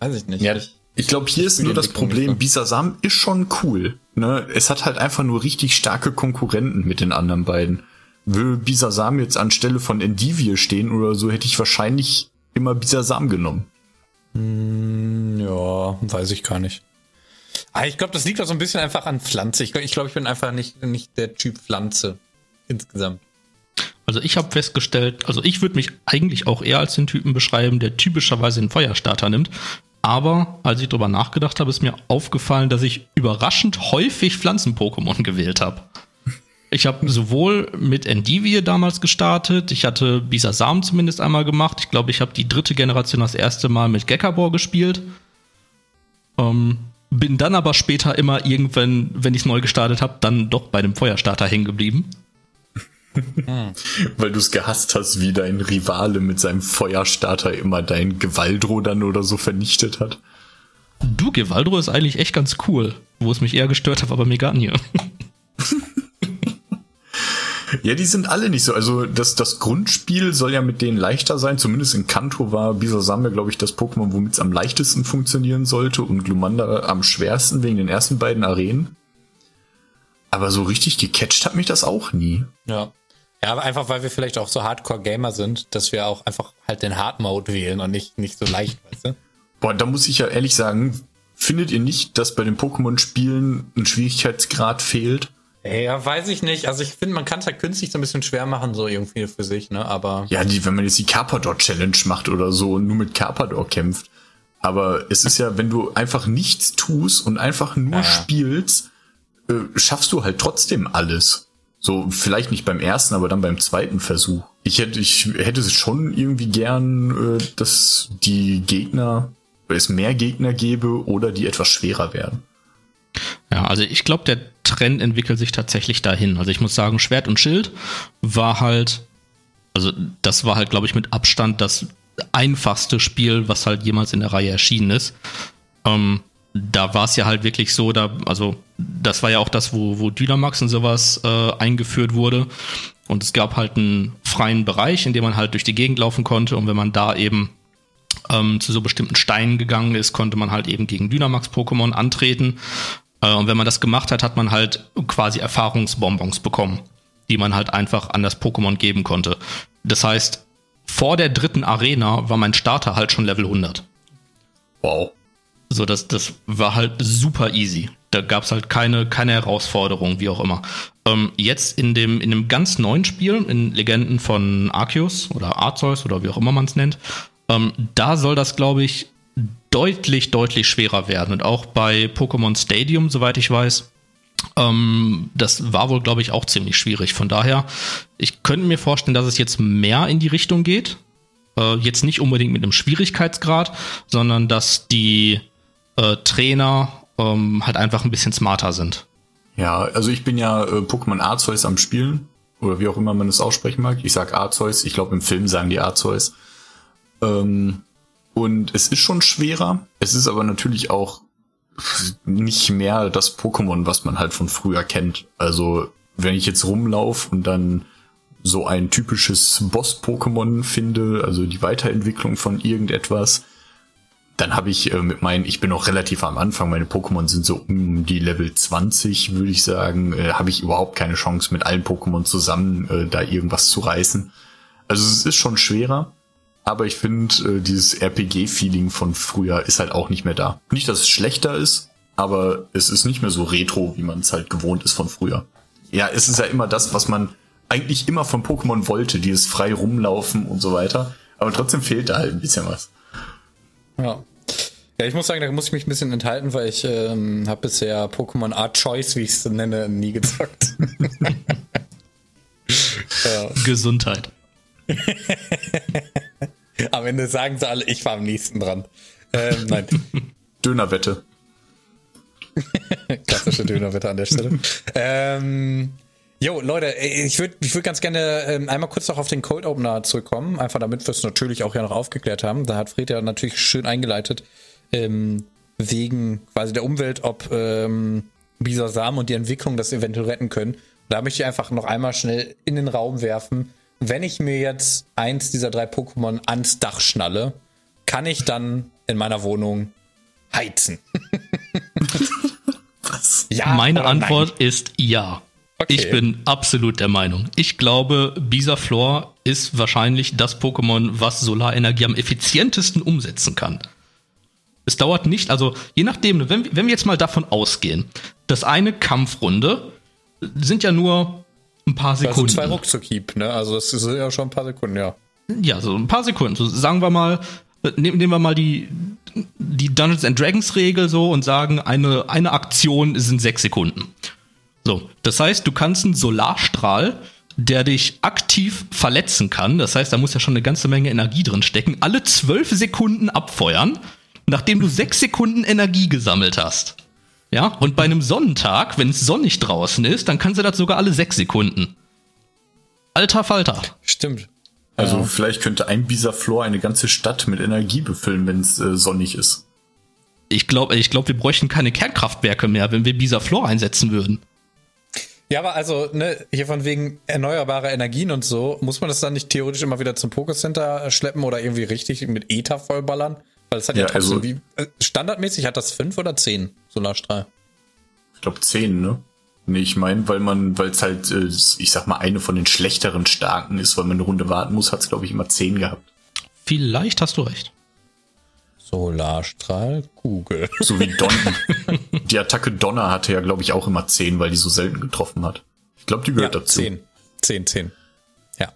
weiß ich nicht. Ja, Ich- ich glaube, hier ist nur das Problem, so. Bisasam ist schon cool. Ne? Es hat halt einfach nur richtig starke Konkurrenten mit den anderen beiden. Würde Bisasam jetzt anstelle von Endivir stehen oder so, hätte ich wahrscheinlich immer Bisasam genommen. Hm, ja, weiß ich gar nicht. Ah, ich glaube, das liegt auch so ein bisschen einfach an Pflanze. Ich glaube, ich, glaub, ich bin einfach nicht, nicht der Typ Pflanze insgesamt. Also ich habe festgestellt, also ich würde mich eigentlich auch eher als den Typen beschreiben, der typischerweise den Feuerstarter nimmt. Aber als ich drüber nachgedacht habe, ist mir aufgefallen, dass ich überraschend häufig Pflanzen-Pokémon [laughs] gewählt habe. Ich habe sowohl mit Endivie damals gestartet, ich hatte Bisasam zumindest einmal gemacht. Ich glaube, ich habe die dritte Generation das erste Mal mit Gekabor gespielt. Ähm, bin dann aber später immer irgendwann, wenn ich es neu gestartet habe, dann doch bei dem Feuerstarter hängen geblieben. Weil du es gehasst hast, wie dein Rivale mit seinem Feuerstarter immer dein Gewaldro dann oder so vernichtet hat. Du, Gewaldro ist eigentlich echt ganz cool. Wo es mich eher gestört hat, aber Meganie. [laughs] ja, die sind alle nicht so. Also das, das Grundspiel soll ja mit denen leichter sein. Zumindest in Kanto war Bisasam ja, glaube ich, das Pokémon, womit es am leichtesten funktionieren sollte und Glumanda am schwersten wegen den ersten beiden Arenen. Aber so richtig gecatcht hat mich das auch nie. Ja. Ja, aber einfach, weil wir vielleicht auch so Hardcore-Gamer sind, dass wir auch einfach halt den Hard-Mode wählen und nicht, nicht so leicht, [laughs] weißt du? Boah, da muss ich ja ehrlich sagen, findet ihr nicht, dass bei den Pokémon-Spielen ein Schwierigkeitsgrad fehlt? Ja, weiß ich nicht. Also ich finde, man kann es halt künstlich so ein bisschen schwer machen, so irgendwie für sich, ne? Aber. Ja, die, wenn man jetzt die Carpador Challenge macht oder so und nur mit Carpador kämpft. Aber es ist ja, wenn du einfach nichts tust und einfach nur ja. spielst, äh, schaffst du halt trotzdem alles. So, vielleicht nicht beim ersten, aber dann beim zweiten Versuch. Ich hätte, ich hätte es schon irgendwie gern, äh, dass die Gegner, es mehr Gegner gäbe oder die etwas schwerer werden. Ja, also ich glaube, der Trend entwickelt sich tatsächlich dahin. Also ich muss sagen, Schwert und Schild war halt, also das war halt, glaube ich, mit Abstand das einfachste Spiel, was halt jemals in der Reihe erschienen ist. Ähm, da war es ja halt wirklich so, da, also das war ja auch das, wo, wo Dynamax und sowas äh, eingeführt wurde. Und es gab halt einen freien Bereich, in dem man halt durch die Gegend laufen konnte. Und wenn man da eben ähm, zu so bestimmten Steinen gegangen ist, konnte man halt eben gegen Dynamax-Pokémon antreten. Äh, und wenn man das gemacht hat, hat man halt quasi Erfahrungsbonbons bekommen, die man halt einfach an das Pokémon geben konnte. Das heißt, vor der dritten Arena war mein Starter halt schon Level 100. Wow. So, das, das war halt super easy. Da gab es halt keine, keine Herausforderung, wie auch immer. Ähm, jetzt in dem, in dem ganz neuen Spiel, in Legenden von Arceus oder Arceus oder wie auch immer man es nennt, ähm, da soll das, glaube ich, deutlich, deutlich schwerer werden. Und auch bei Pokémon Stadium, soweit ich weiß, ähm, das war wohl, glaube ich, auch ziemlich schwierig. Von daher, ich könnte mir vorstellen, dass es jetzt mehr in die Richtung geht. Äh, jetzt nicht unbedingt mit einem Schwierigkeitsgrad, sondern dass die äh, Trainer ähm, halt einfach ein bisschen smarter sind. Ja, also ich bin ja äh, Pokémon Arceus am Spielen oder wie auch immer man es aussprechen mag. Ich sag Arceus, ich glaube im Film sagen die Arceus. Ähm, und es ist schon schwerer. Es ist aber natürlich auch nicht mehr das Pokémon, was man halt von früher kennt. Also wenn ich jetzt rumlaufe und dann so ein typisches Boss-Pokémon finde, also die Weiterentwicklung von irgendetwas, dann habe ich äh, mit meinen, ich bin noch relativ am Anfang, meine Pokémon sind so um die Level 20, würde ich sagen, äh, habe ich überhaupt keine Chance mit allen Pokémon zusammen äh, da irgendwas zu reißen. Also es ist schon schwerer, aber ich finde, äh, dieses RPG-Feeling von früher ist halt auch nicht mehr da. Nicht, dass es schlechter ist, aber es ist nicht mehr so retro, wie man es halt gewohnt ist von früher. Ja, es ist ja immer das, was man eigentlich immer von Pokémon wollte, dieses frei rumlaufen und so weiter. Aber trotzdem fehlt da halt ein bisschen was. Ja. Ja, ich muss sagen, da muss ich mich ein bisschen enthalten, weil ich ähm, habe bisher Pokémon Art Choice, wie ich es nenne, nie gezockt. [laughs] ja. Gesundheit. [laughs] am Ende sagen sie alle, ich war am nächsten dran. Ähm, nein. [laughs] Dönerwette. Klassische Dönerwette an der Stelle. ähm, Jo, Leute, ich würde ich würd ganz gerne ähm, einmal kurz noch auf den Cold Opener zurückkommen, einfach damit wir es natürlich auch ja noch aufgeklärt haben. Da hat Fred ja natürlich schön eingeleitet, ähm, wegen quasi der Umwelt, ob ähm, Bisasam und die Entwicklung das eventuell retten können. Da möchte ich einfach noch einmal schnell in den Raum werfen. Wenn ich mir jetzt eins dieser drei Pokémon ans Dach schnalle, kann ich dann in meiner Wohnung heizen? [laughs] [laughs] Was? Ja, Meine Antwort nein. ist ja. Okay. Ich bin absolut der Meinung. Ich glaube, Bisaflor ist wahrscheinlich das Pokémon, was Solarenergie am effizientesten umsetzen kann. Es dauert nicht, also je nachdem, wenn, wenn wir jetzt mal davon ausgehen, dass eine Kampfrunde sind ja nur ein paar Sekunden. Also zwei Ruckzuck-Hieb, ne? Also das sind ja schon ein paar Sekunden, ja. Ja, so ein paar Sekunden. So sagen wir mal, nehmen, nehmen wir mal die, die Dungeons and Dragons Regel so und sagen, eine, eine Aktion sind sechs Sekunden. So, das heißt, du kannst einen Solarstrahl, der dich aktiv verletzen kann, das heißt, da muss ja schon eine ganze Menge Energie drin stecken, alle zwölf Sekunden abfeuern, nachdem du sechs Sekunden Energie gesammelt hast. Ja, und bei einem Sonnentag, wenn es sonnig draußen ist, dann kannst du das sogar alle sechs Sekunden. Alter Falter. Stimmt. Also ja. vielleicht könnte ein Bisaflor eine ganze Stadt mit Energie befüllen, wenn es äh, sonnig ist. Ich glaube, ich glaub, wir bräuchten keine Kernkraftwerke mehr, wenn wir Bisaflor einsetzen würden. Ja, aber also, ne, hier von wegen erneuerbare Energien und so, muss man das dann nicht theoretisch immer wieder zum Pokécenter schleppen oder irgendwie richtig mit Ether vollballern? Weil es hat ja, ja trotzdem, also, wie, äh, standardmäßig hat das fünf oder zehn Solarstrahl? Ich glaube zehn, ne? Nee, ich meine, weil man, weil es halt, äh, ich sag mal, eine von den schlechteren Starken ist, weil man eine Runde warten muss, hat es, glaube ich, immer zehn gehabt. Vielleicht hast du recht. Solarstrahl, Kugel. [laughs] So wie Don. [laughs] die Attacke Donner hatte ja, glaube ich, auch immer 10, weil die so selten getroffen hat. Ich glaube, die gehört ja, dazu. 10, 10, 10. Ja.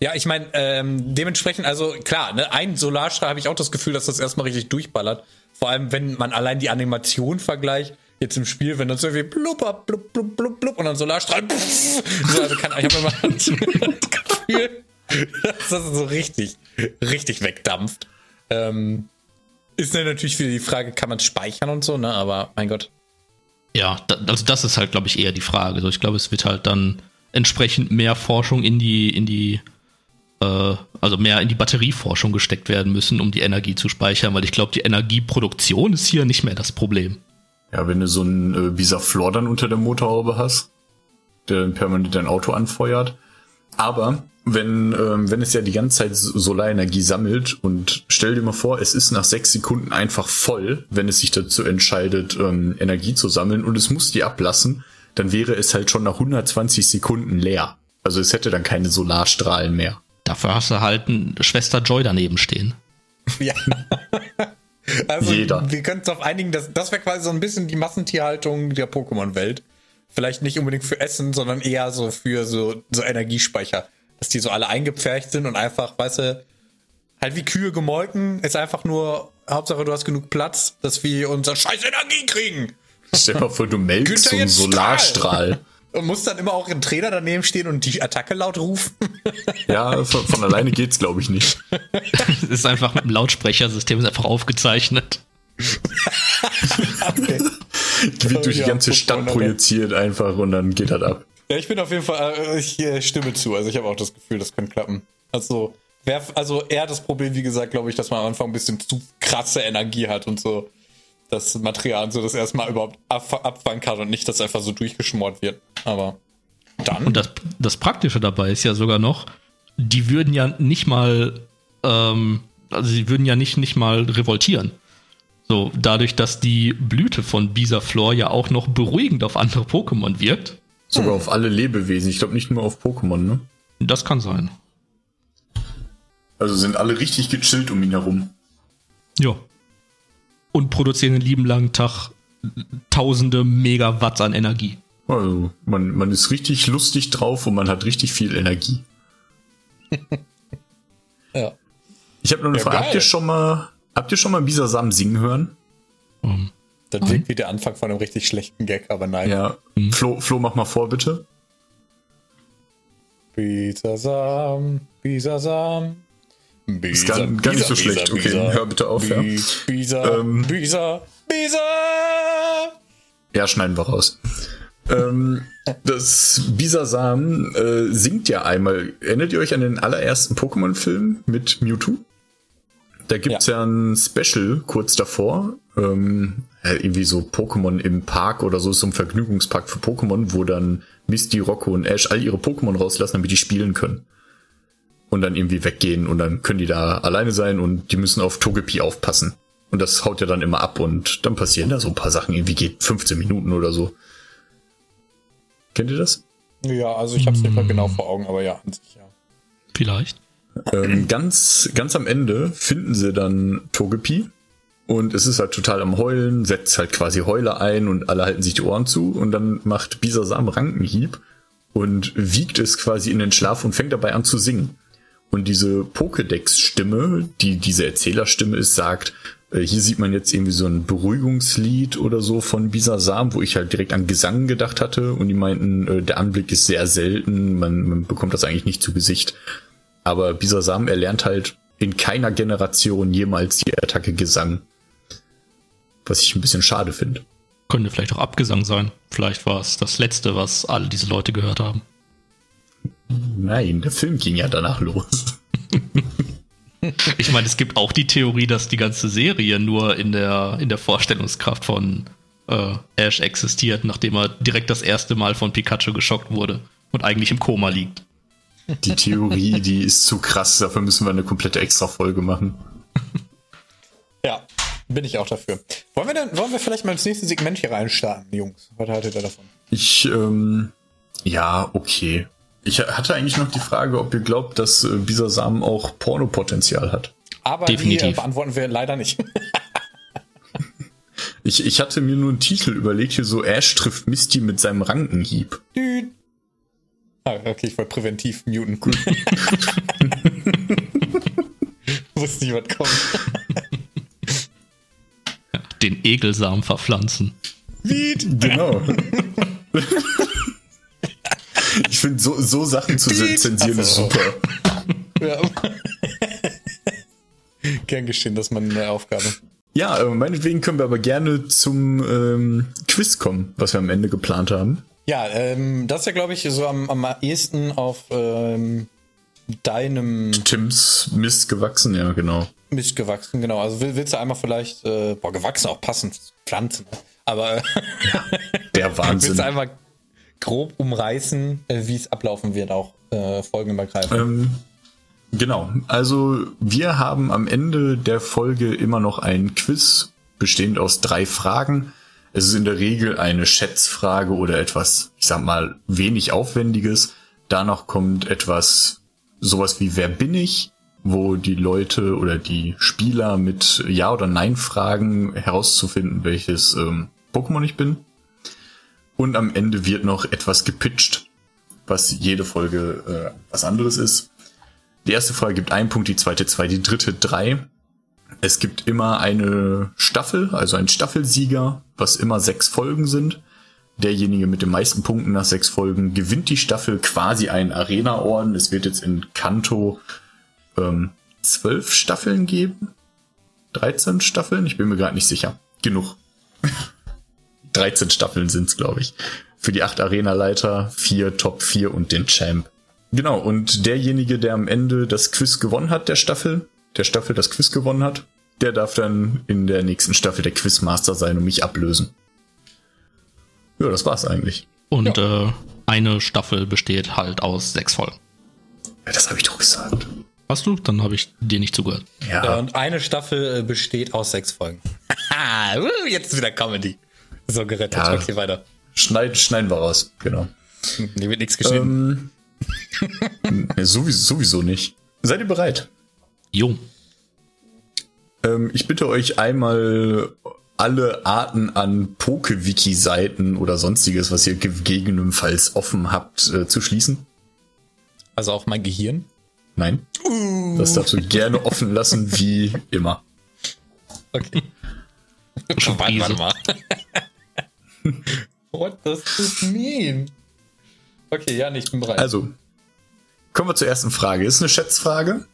Ja, ich meine, ähm, dementsprechend, also klar, ne, ein Solarstrahl habe ich auch das Gefühl, dass das erstmal richtig durchballert. Vor allem, wenn man allein die Animation vergleicht, jetzt im Spiel, wenn dann so irgendwie blubber, blub, blub, blub, blub und dann Solarstrahl. [laughs] Pff, so, also kann, ich habe immer das Gefühl, dass das so richtig, richtig wegdampft. Ähm, ist dann natürlich wieder die Frage, kann man es speichern und so, ne? Aber mein Gott. Ja, da, also das ist halt, glaube ich, eher die Frage. Also ich glaube, es wird halt dann entsprechend mehr Forschung in die, in die, äh, also mehr in die Batterieforschung gesteckt werden müssen, um die Energie zu speichern, weil ich glaube, die Energieproduktion ist hier nicht mehr das Problem. Ja, wenn du so einen äh, Bisaflor dann unter der Motorhaube hast, der permanent dein Auto anfeuert. Aber wenn, ähm, wenn es ja die ganze Zeit Solarenergie sammelt und stell dir mal vor, es ist nach sechs Sekunden einfach voll, wenn es sich dazu entscheidet, ähm, Energie zu sammeln und es muss die ablassen, dann wäre es halt schon nach 120 Sekunden leer. Also es hätte dann keine Solarstrahlen mehr. Dafür hast du halt eine Schwester Joy daneben stehen. [laughs] Ja. also Jeder. wir können uns auf einigen, das, das wäre quasi so ein bisschen die Massentierhaltung der Pokémon-Welt. Vielleicht nicht unbedingt für Essen, sondern eher so für so, so Energiespeicher dass die so alle eingepfercht sind und einfach, weißt du, halt wie Kühe gemolken, ist einfach nur, Hauptsache du hast genug Platz, dass wir unser scheiß Energie kriegen. Stell dir mal vor, du melkst so einen Solarstrahl. Und muss dann immer auch ein Trainer daneben stehen und die Attacke laut rufen. [laughs] Ja, von, von alleine geht's, glaube ich, nicht. Es ist einfach mit dem Lautsprechersystem ist einfach aufgezeichnet. [laughs] okay. Wird durch die ganze Stadt projiziert einfach und dann geht das ab. Ja, ich bin auf jeden Fall, äh, ich äh, stimme zu. Also ich habe auch das Gefühl, das könnte klappen. Also, wär, also eher das Problem, wie gesagt, glaube ich, dass man am Anfang ein bisschen zu krasse Energie hat und so das Material so das erstmal überhaupt ab, abfangen kann und nicht, dass einfach so durchgeschmort wird. Aber dann. Und das, das Praktische dabei ist ja sogar noch, die würden ja nicht mal, ähm, also sie würden ja nicht, nicht mal revoltieren. So, dadurch, dass die Blüte von Bisaflor ja auch noch beruhigend auf andere Pokémon wirkt, Sogar hm. auf alle Lebewesen. Ich glaube nicht nur auf Pokémon, ne? Das kann sein. Also sind alle richtig gechillt um ihn herum. Ja. Und produzieren den lieben langen Tag tausende Megawatt an Energie. Also, man, man ist richtig lustig drauf und man hat richtig viel Energie. [laughs] ja. Ich habe noch eine ja, Frage. Habt ihr schon mal, habt ihr schon mal Bisasam singen hören? Um. Das wirkt wie der Anfang von einem richtig schlechten Gag, aber nein. Ja. Mhm. Flo, Flo, mach mal vor, bitte. Bisasam, Bisasam. Bisa, ist gar, gar nicht so schlecht. Bisa, okay, hör bitte auf, ja. Bisa, ähm, Bisa, Bisa. Ja, schneiden wir raus. ähm, das Bisasam äh, singt ja einmal. Erinnert ihr euch an den allerersten Pokémon-Film mit Mewtwo? Da gibt's ja. ja ein Special kurz davor. Ähm, irgendwie so Pokémon im Park oder so, so ein Vergnügungspark für Pokémon, wo dann Misty, Rocco und Ash all ihre Pokémon rauslassen, damit die spielen können. Und dann irgendwie weggehen und dann können die da alleine sein und die müssen auf Togepi aufpassen. Und das haut ja dann immer ab und dann passieren da so ein paar Sachen. Irgendwie geht 15 Minuten oder so. Kennt ihr das? Ja, also ich habe es nicht mal genau vor Augen, aber ja, an sich ja. Vielleicht. Ähm, ganz, ganz am Ende finden sie dann Togepi und es ist halt total am Heulen, setzt halt quasi Heule ein und alle halten sich die Ohren zu und dann macht Bisasam Rankenhieb und wiegt es quasi in den Schlaf und fängt dabei an zu singen. Und diese Pokédex-Stimme, die diese Erzählerstimme ist, sagt, äh, hier sieht man jetzt irgendwie so ein Beruhigungslied oder so von Bisasam, wo ich halt direkt an Gesang gedacht hatte und die meinten, äh, der Anblick ist sehr selten, man, man bekommt das eigentlich nicht zu Gesicht. Aber Bisasam erlernt halt in keiner Generation jemals die Attacke Gesang. Was ich ein bisschen schade finde. Könnte vielleicht auch Abgesang sein. Vielleicht war es das letzte, was alle diese Leute gehört haben. Nein, der Film ging ja danach los. Ich meine, es gibt auch die Theorie, dass die ganze Serie nur in der, in der Vorstellungskraft von äh, Ash existiert, nachdem er direkt das erste Mal von Pikachu geschockt wurde und eigentlich im Koma liegt. Die Theorie, die ist zu krass, dafür müssen wir eine komplette Extra-Folge machen. Ja, bin ich auch dafür. Wollen wir dann, wollen wir vielleicht mal ins nächste Segment hier reinstarten, Jungs? Was haltet ihr davon? Ich, ähm, ja, okay. Ich hatte eigentlich noch die Frage, ob ihr glaubt, dass äh, Bisasam auch Pornopotenzial hat. Aber die äh, Definitiv. beantworten wir leider nicht. [laughs] Ich, ich hatte mir nur einen Titel überlegt, hier so Ash trifft Misty mit seinem Rankenhieb. Düt. Ah, okay, ich wollte präventiv muten. [laughs] Wusste nicht, was kommt. [laughs] Den Egelsamen verpflanzen. Genau. ich finde, so, so Sachen zu zensieren ist super. [laughs] Ja. Gern geschehen, das ist meine Aufgabe. Ja, äh, meinetwegen können wir aber gerne zum ähm, Quiz kommen, was wir am Ende geplant haben. Ja, ähm, das ist ja, glaube ich, so am, am ehesten auf ähm, deinem Tims Mist gewachsen, ja, genau. Mist gewachsen, genau. Also will, willst du einmal vielleicht, äh, boah, gewachsen auch passend, Pflanzen, ne? aber äh, [laughs] Der willst Wahnsinn. du einmal grob umreißen, äh, wie es ablaufen wird, auch äh, folgenübergreifend. Ähm, genau. Also wir haben am Ende der Folge immer noch ein Quiz bestehend aus drei Fragen. Es ist in der Regel eine Schätzfrage oder etwas, ich sag mal, wenig aufwendiges. Danach kommt etwas, sowas wie Wer bin ich? wo die Leute oder die Spieler mit Ja oder Nein fragen, herauszufinden, welches ähm, Pokémon ich bin. Und am Ende wird noch etwas gepitcht, was jede Folge äh, was anderes ist. Die erste Frage gibt einen Punkt, die zweite zwei, die dritte drei. Es gibt immer eine Staffel, also ein Staffelsieger, was immer sechs Folgen sind. Derjenige mit den meisten Punkten nach sechs Folgen gewinnt die Staffel quasi einen Arena-Orden. Es wird jetzt in Kanto ähm, zwölf Staffeln geben. 13 Staffeln? Ich bin mir gerade nicht sicher. Genug. [laughs] 13 Staffeln sind's, glaube ich. Für die acht Arena-Leiter, vier Top 4 und den Champ. Genau, und derjenige, der am Ende das Quiz gewonnen hat, der Staffel, der Staffel das Quiz gewonnen hat, der darf dann in der nächsten Staffel der Quizmaster sein und mich ablösen. Ja, das war's eigentlich. Und äh, eine Staffel besteht halt aus sechs Folgen. Ja, das habe ich doch gesagt. Hast du? Dann habe ich dir nicht zugehört. Ja, Ja, und eine Staffel äh, besteht aus sechs Folgen. [laughs] Haha, jetzt ist wieder Comedy. So gerettet. Ja. Okay, weiter. schneid, schneiden wir raus, genau. Hier wird nichts geschnitten. Ähm, [laughs] nee, sowieso, sowieso nicht. Seid ihr bereit? Jo. Ähm, ich bitte euch einmal alle Arten an Poke-Wiki-Seiten oder sonstiges, was ihr gegebenenfalls offen habt, äh, zu schließen. Also auch mein Gehirn. Nein. Das darfst du gerne offen lassen, wie immer. Okay. [laughs] Schon warte, warte mal. [laughs] What does this mean? Okay, ja, ich bin bereit. Also, kommen wir zur ersten Frage. Ist eine Schätzfrage.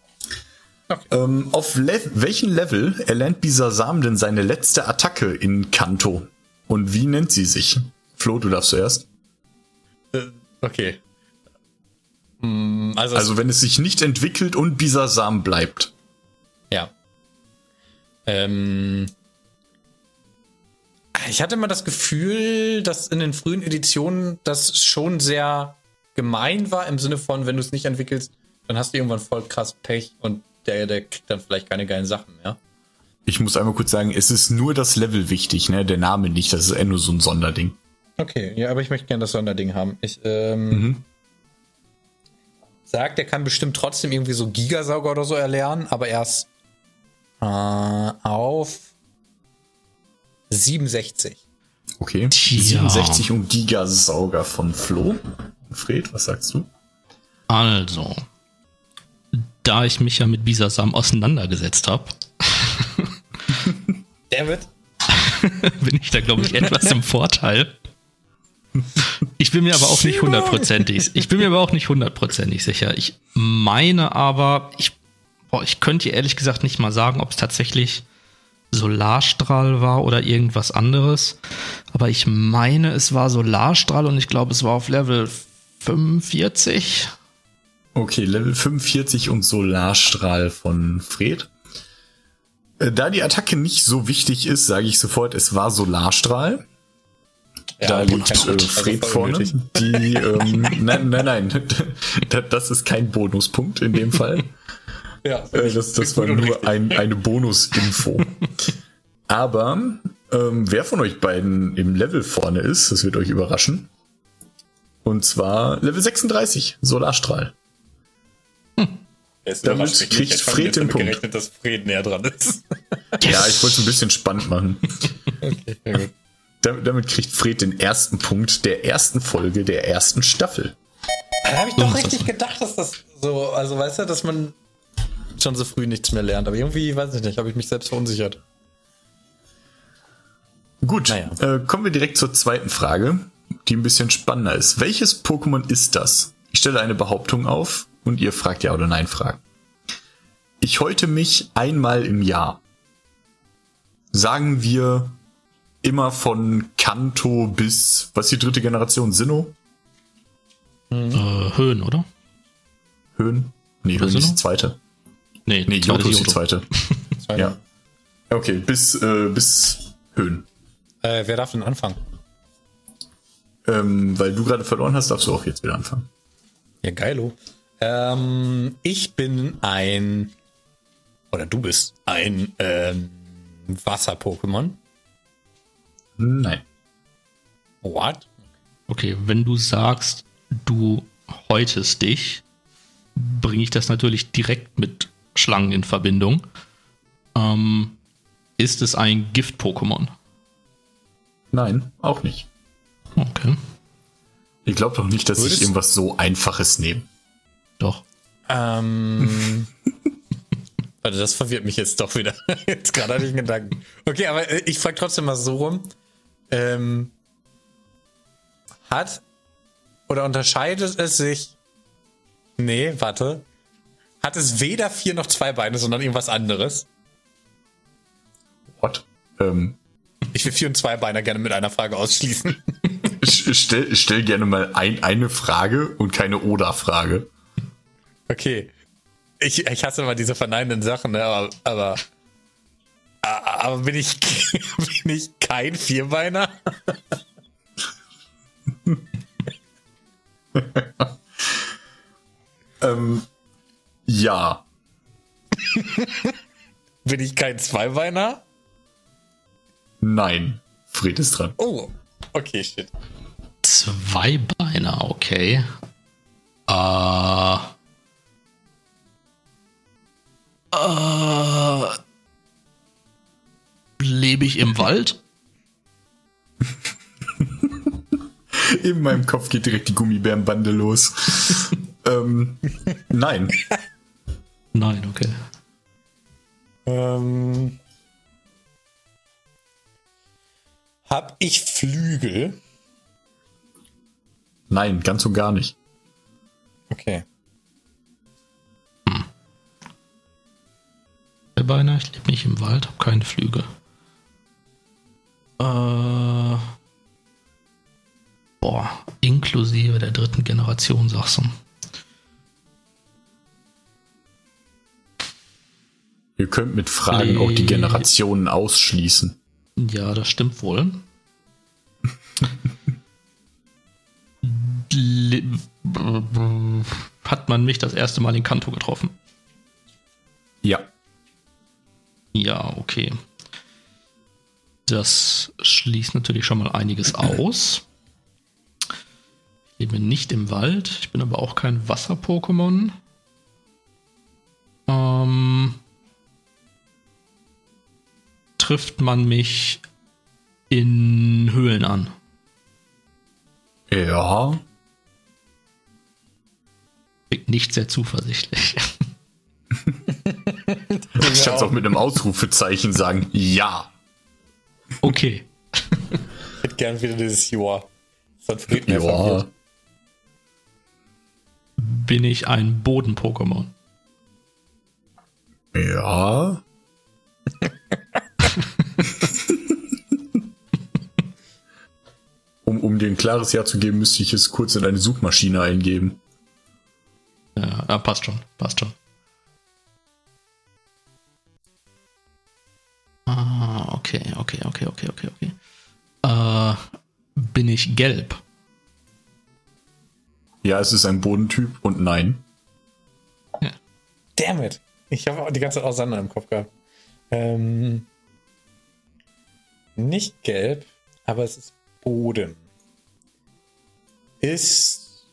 Okay. Ähm, auf Le welchem Level erlernt Bisasam denn seine letzte Attacke in Kanto? Und wie nennt sie sich? Flo, du darfst zuerst. Äh, okay. Hm, Also, Also, wenn es sich nicht entwickelt und Bisasam bleibt. ja. Ähm, ich hatte immer das Gefühl, dass in den frühen Editionen das schon sehr gemein war, im Sinne von, wenn du es nicht entwickelst, dann hast du irgendwann voll krass Pech und der, der kriegt dann vielleicht keine geilen Sachen mehr. Ich muss einmal kurz sagen, es ist nur das Level wichtig, ne? Der Name nicht. Das ist eher nur so ein Sonderding. Okay, ja, aber ich möchte gerne das Sonderding haben. Ich, ähm, Mhm. sagt, der kann bestimmt trotzdem irgendwie so Gigasauger oder so erlernen, aber erst äh, auf 67. Okay. Tja. 67 und Gigasauger von Flo. Fred, was sagst du? Also, da ich mich ja mit Bisasam auseinandergesetzt habe, [laughs] David? [laughs] bin ich da, glaube ich, etwas im Vorteil. Ich bin mir aber auch nicht hundertprozentig. Ich bin mir aber auch nicht hundertprozentig sicher. Ich meine aber, ich, boah, ich könnte dir ehrlich gesagt nicht mal sagen, ob es tatsächlich Solarstrahl war oder irgendwas anderes. Aber ich meine, es war Solarstrahl und ich glaube, es war auf Level 45. Okay, Level 45 und Solarstrahl von Fred. Äh, Da die Attacke nicht so wichtig ist, sage ich sofort, es war Solarstrahl. da okay, liegt äh. Fred Also voll vorne. Die, ähm, [laughs] nein, nein, nein. [laughs] Da- Das ist kein Bonuspunkt in dem Fall. [laughs] Ja, Äh, das das war nur ein, eine Bonusinfo. Aber ähm, wer von euch beiden im Level vorne ist, das wird euch überraschen. Und zwar Level 36, Solarstrahl. Es damit kriegt Ich hab Fred den Punkt. gerechnet, dass Fred näher dran ist. [laughs] Ja, ich wollte es ein bisschen spannend machen. [laughs] okay, ja gut. Damit, damit kriegt Fred den ersten Punkt der ersten Folge der ersten Staffel. Da habe ich doch richtig gedacht, dass das so, also weißt du, dass man schon so früh nichts mehr lernt. Aber irgendwie, weiß ich nicht, habe ich mich selbst verunsichert. Gut, Naja. äh, kommen wir direkt zur zweiten Frage, die ein bisschen spannender ist. Welches Pokémon ist das? Ich stelle eine Behauptung auf und ihr fragt ja oder nein fragen. Ich häute mich einmal im Jahr. Sagen wir immer von Kanto bis, was ist die dritte Generation? Sinnoh? Äh, Höhen, oder? Höhen? Nee, Oder Höhen ist die zweite. Nee, Nee, zweite Johto ist die Johto. [laughs] zweite. Ja. Okay, bis, äh, bis Höhen. Äh, wer darf denn anfangen? Ähm, weil du gerade verloren hast, darfst du auch jetzt wieder anfangen. Ja, geilo. Ähm, ich bin ein, oder du bist ein ähm, Wasser-Pokémon. Nein. What? Okay, wenn du sagst, du häutest dich, bringe ich das natürlich direkt mit Schlangen in Verbindung. Ähm, ist es ein Gift-Pokémon? Nein, auch nicht. Okay, Ich glaube doch nicht, dass Würdest- ich irgendwas so Einfaches nehme. Doch. Ähm. [laughs] Warte, das verwirrt mich jetzt doch wieder. [laughs] Jetzt gerade hatte ich einen Gedanken. Okay, aber äh, ich frage trotzdem mal so rum. Ähm, hat oder unterscheidet es sich? Nee, warte. Hat es weder vier noch zwei Beine, sondern irgendwas anderes? What? Ähm, Ich will vier und zwei Beine gerne mit einer Frage ausschließen. [laughs] ich ich stell, ich stell gerne mal ein, eine Frage und keine Oder-Frage. Okay. Ich, ich hasse immer diese verneinenden Sachen, ne? aber, aber, aber bin ich, [laughs] bin ich kein Vierbeiner? [laughs] Ähm, ja. [laughs] Bin ich kein Zweibeiner? Nein. Fred ist dran. Oh, okay, shit. Zweibeiner, okay. Äh. Äh. Lebe ich im Wald? [laughs] In meinem Kopf geht direkt die Gummibärenbande los. [laughs] ähm, nein. Nein, okay. Ähm, hab ich Flügel? Nein, ganz und gar nicht. Okay. Zweibeiner, ich lebe nicht im Wald, habe keine Flügel. Äh. Boah, inklusive der dritten Generation, sagst du. Ihr könnt mit Fragen auch die Generationen ausschließen. Ja, das stimmt wohl. [laughs] Hat man mich das erste Mal in Kanto getroffen? Ja. Ja, okay. Das schließt natürlich schon mal einiges [clears throat] aus. lebe nicht im Wald. Ich bin aber auch kein Wasser-Pokémon. Ähm, trifft man mich in Höhlen an? Ja. Klingt nicht sehr zuversichtlich. [laughs] Ich kann es auch mit einem Ausrufezeichen sagen. Ja. Okay. Ich hätte gern wieder dieses Joa. Sonst fehlt mir Ja. verwirrt. Bin ich ein Boden-Pokémon? Ja. [laughs] um, um dir ein klares Ja zu geben, müsste ich es kurz in eine Suchmaschine eingeben. Ja, ah, passt schon, passt schon. Ah, okay, okay, okay, okay, okay, okay. Äh, bin ich gelb? Ja, es ist ein Bodentyp und nein. Damn it. Ich habe auch die ganze Zeit auch Sander im Kopf gehabt. Ähm, nicht gelb, aber es ist Boden. Ist.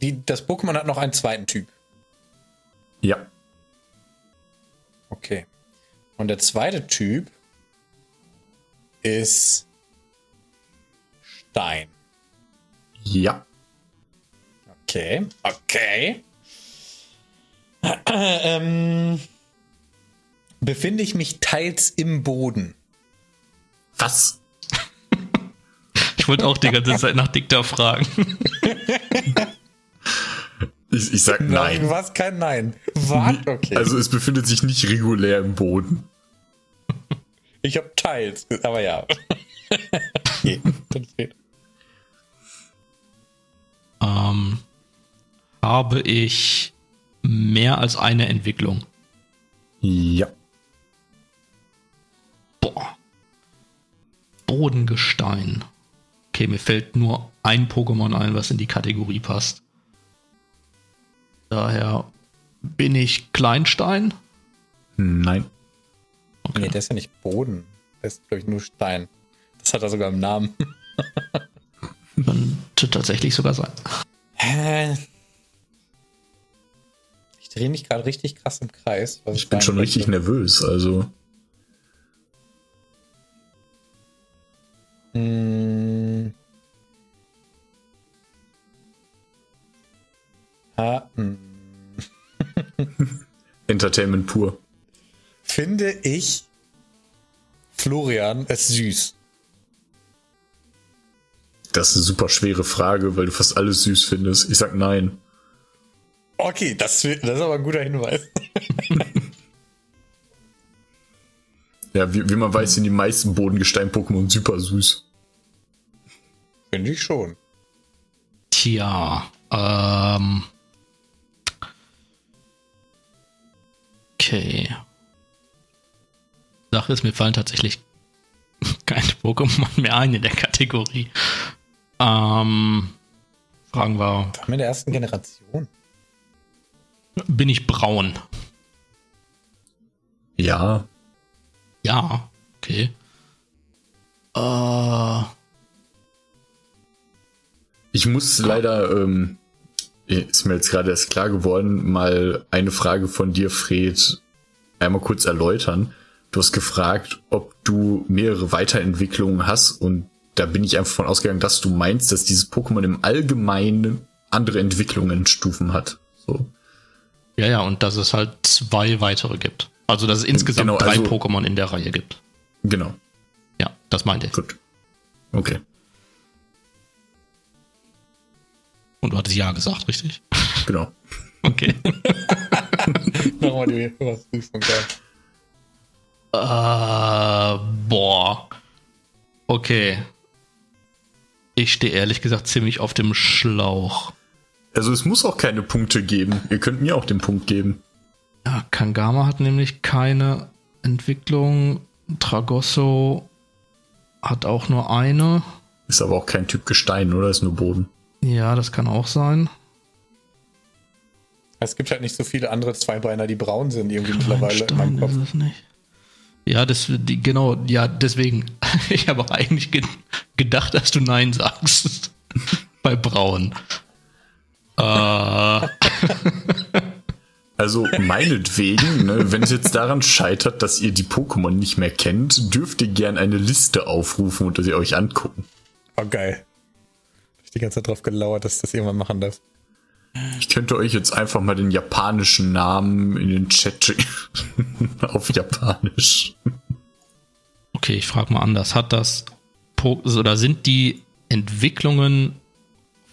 Die, das Pokémon hat noch einen zweiten Typ. Ja. Okay. Und der zweite Typ ist Stein. Ja. Okay. Okay. [clears throat] ähm, befinde ich mich teils im Boden? Was? Ich wollte auch die ganze Zeit nach Dikta fragen. [laughs] Ich, ich sag nein. Was? Kein Nein. Was? Okay. Also es befindet sich nicht regulär im Boden. ich habe teils, aber ja. okay. dann steht. ähm, habe ich mehr als eine Entwicklung? Ja. Boah. Bodengestein. Okay, mir fällt nur ein Pokémon ein, was in die Kategorie passt. Daher bin ich Kleinstein. Nein. Nee, der ist ja nicht Boden. Der ist, glaube ich, nur Stein. Das hat er sogar im Namen. [laughs] Könnte tatsächlich sogar sein. Hä? Ich drehe mich gerade richtig krass im Kreis. was Ich bin schon richtig nervös, also. Hm. Ha, hm. [laughs] Entertainment pur. Finde ich Florian es süß? Das ist eine super schwere Frage, weil du fast alles süß findest. Ich sag nein. Okay, das, das ist aber ein guter Hinweis. [laughs] Ja, wie, wie man weiß, sind die meisten Bodengestein-Pokémon super süß. Finde ich schon. Tja, ähm. Okay. Sache ist, mir fallen tatsächlich [laughs] keine Pokémon mehr ein in der Kategorie. Ähm, fragen wir, Haben wir in der ersten Generation? bin ich braun? Ja. Ja, okay. Äh, Ich muss leider, ähm, ist mir jetzt gerade erst klar geworden, mal eine Frage von dir, Fred, einmal kurz erläutern. Du hast gefragt, ob du mehrere Weiterentwicklungen hast und da bin ich einfach von ausgegangen, dass du meinst, dass dieses Pokémon im Allgemeinen andere Entwicklungsstufen hat. So. ja, ja, und dass es halt zwei weitere gibt. Also, dass es insgesamt Genau, drei also- Pokémon in der Reihe gibt. Genau. Ja, das meinte ich. Gut. Okay. Und du hattest Ja gesagt, richtig? Genau. Okay. [laughs] Nochmal die Überprüfung. Äh, boah. Okay. Ich stehe ehrlich gesagt ziemlich auf dem Schlauch. Also es muss auch keine Punkte geben. Ihr könnt mir auch den Punkt geben. Ja, Kangama hat nämlich keine Entwicklung. Tragosso hat auch nur eine. Ist aber auch kein Typ Gestein, oder? Ist nur Boden. Ja, das kann auch sein. Es gibt halt nicht so viele andere Zweibeiner, die braun sind, irgendwie mittleiweile in meinem Stein Kopf. ist es nicht. Ja, das, die, genau, ja, deswegen. [laughs] Ich habe auch eigentlich ge gedacht, dass du Nein sagst. [laughs] Bei Braun. Äh. [laughs] Also meinetwegen, ne, wenn es jetzt daran scheitert, dass ihr die Pokémon nicht mehr kennt, dürft ihr gern eine Liste aufrufen und sie euch angucken. Oh, geil. Die ganze Zeit drauf gelauert, dass ich das irgendwann machen darf. Ich könnte euch jetzt einfach mal den japanischen Namen in den Chat schicken. [laughs] Auf Japanisch. Okay, ich frage mal anders. Hat das po oder sind die Entwicklungen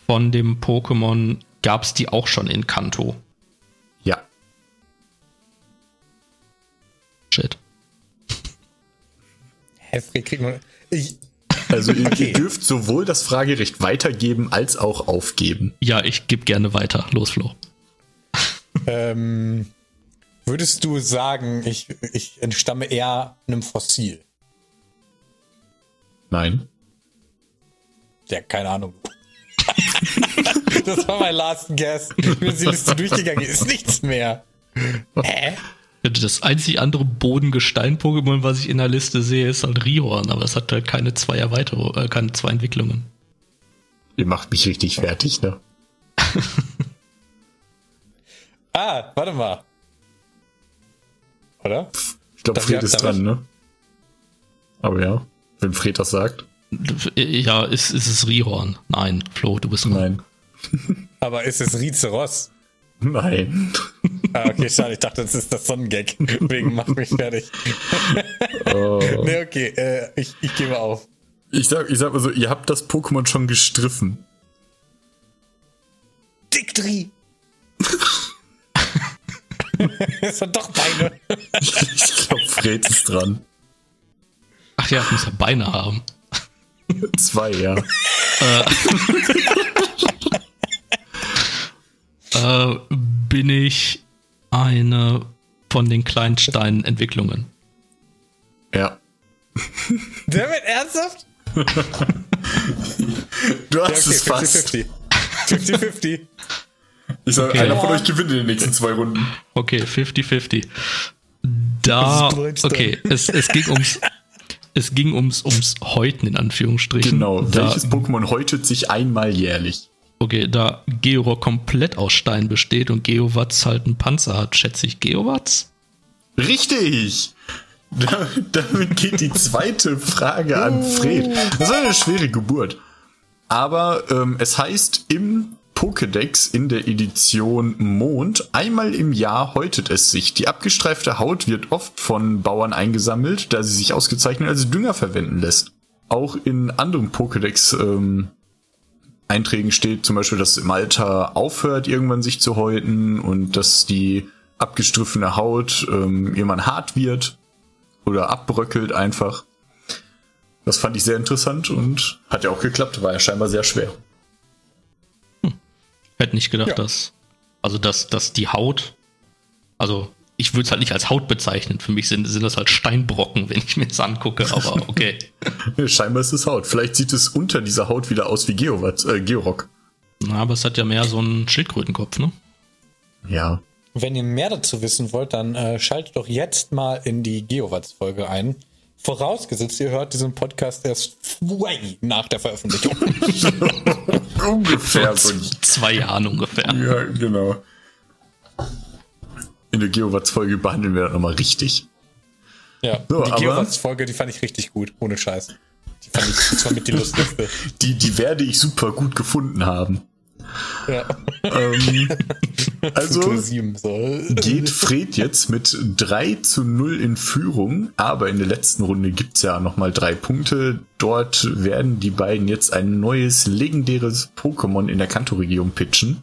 von dem Pokémon, gab es die auch schon in Kanto? Ja. Shit. Heftig kriegt man. Ich, Also ihr, Okay. ihr dürft sowohl das Fragerecht weitergeben als auch aufgeben. Ja, ich gebe gerne weiter. Los, Flo. ähm, würdest du sagen, ich, ich entstamme eher einem Fossil? Nein. Ja, keine Ahnung. [laughs] das war mein last guess. Ich bin die Liste durchgegangen, ist nichts mehr. Hä? Das einzig andere Bodengestein-Pokémon, was ich in der Liste sehe, ist halt Rihorn, aber es hat halt keine zwei Erweiterungen, äh, keine zwei Entwicklungen. Ihr macht mich richtig fertig, ne? [laughs] Ah, warte mal. Oder? Ich glaube, Fred ist dran, ich? ne? Aber ja, wenn Fred das sagt. Ja, ist, ist es Rihorn? Nein, Flo, du bist dran. Nein. Aber ist es Rizeros? Nein. Ah, okay, schade. Ich dachte, das ist das Sonnengag. [laughs] Wegen macht mich fertig. Oh. [laughs] Nee, okay, äh, ich, ich gebe auf. Ich sag, ich sag mal so, ihr habt das Pokémon schon gestriffen. Diktri! [laughs] es hat doch Beine. Ich glaube, Fred ist dran. Ach ja, muss ja Beine haben. Zwei, ja. Äh, bin ich eine von den Kleinstein-Entwicklungen? Ja. Damit ernsthaft? Du Ja, hast es fast. 50-50. 50-50. Ich sag, Okay. einer von euch gewinnt in den nächsten zwei Runden. Okay, 50-50. Da, okay, es, es ging ums, es ging ums, ums Häuten in Anführungsstrichen. Genau. Da, Welches Pokémon häutet sich einmal jährlich? Okay, da Georock komplett aus Stein besteht und Geowatz halt einen Panzer hat, schätze ich Geowatz? Richtig! Da- Damit geht die zweite Frage an Fred. Das war eine schwere Geburt. Aber ähm, es heißt im Pokédex in der Edition Mond, einmal im Jahr häutet es sich. Die abgestreifte Haut wird oft von Bauern eingesammelt, da sie sich ausgezeichnet als Dünger verwenden lässt. Auch in anderen Pokédex ähm, Einträgen steht zum Beispiel, dass es im Alter aufhört, irgendwann sich zu häuten und dass die abgestriffene Haut ähm, irgendwann hart wird oder abbröckelt einfach. Das fand ich sehr interessant und hat ja auch geklappt, war ja scheinbar sehr schwer. Hätte nicht gedacht, Ja. dass, also dass, dass die Haut, also ich würde es halt nicht als Haut bezeichnen. Für mich sind, sind das halt Steinbrocken, wenn ich mir das angucke, aber okay. [laughs] Scheinbar ist es Haut. Vielleicht sieht es unter dieser Haut wieder aus wie Geowatz, äh, Georock. Na, aber es hat ja mehr so einen Schildkrötenkopf, ne? Ja. Wenn ihr mehr dazu wissen wollt, dann äh, schaltet doch jetzt mal in die Geowatz-Folge ein. Vorausgesetzt, ihr hört diesen Podcast erst way nach der Veröffentlichung. [laughs] Ungefähr Vor zwei Jahren ungefähr. Ja, genau. In der Geowatz-Folge behandeln wir das nochmal richtig. ja, So, die Geowatz-Folge, die fand ich richtig gut, ohne Scheiß. Die fand ich, das war mit die lustigste. [laughs] Die, die werde ich super gut gefunden haben. Ja. Ähm, also Futur 7, so. geht Fred jetzt mit 3 zu 0 in Führung, aber in der letzten Runde gibt's ja nochmal drei Punkte. Dort werden die beiden jetzt ein neues legendäres Pokémon in der Kanto-Region pitchen.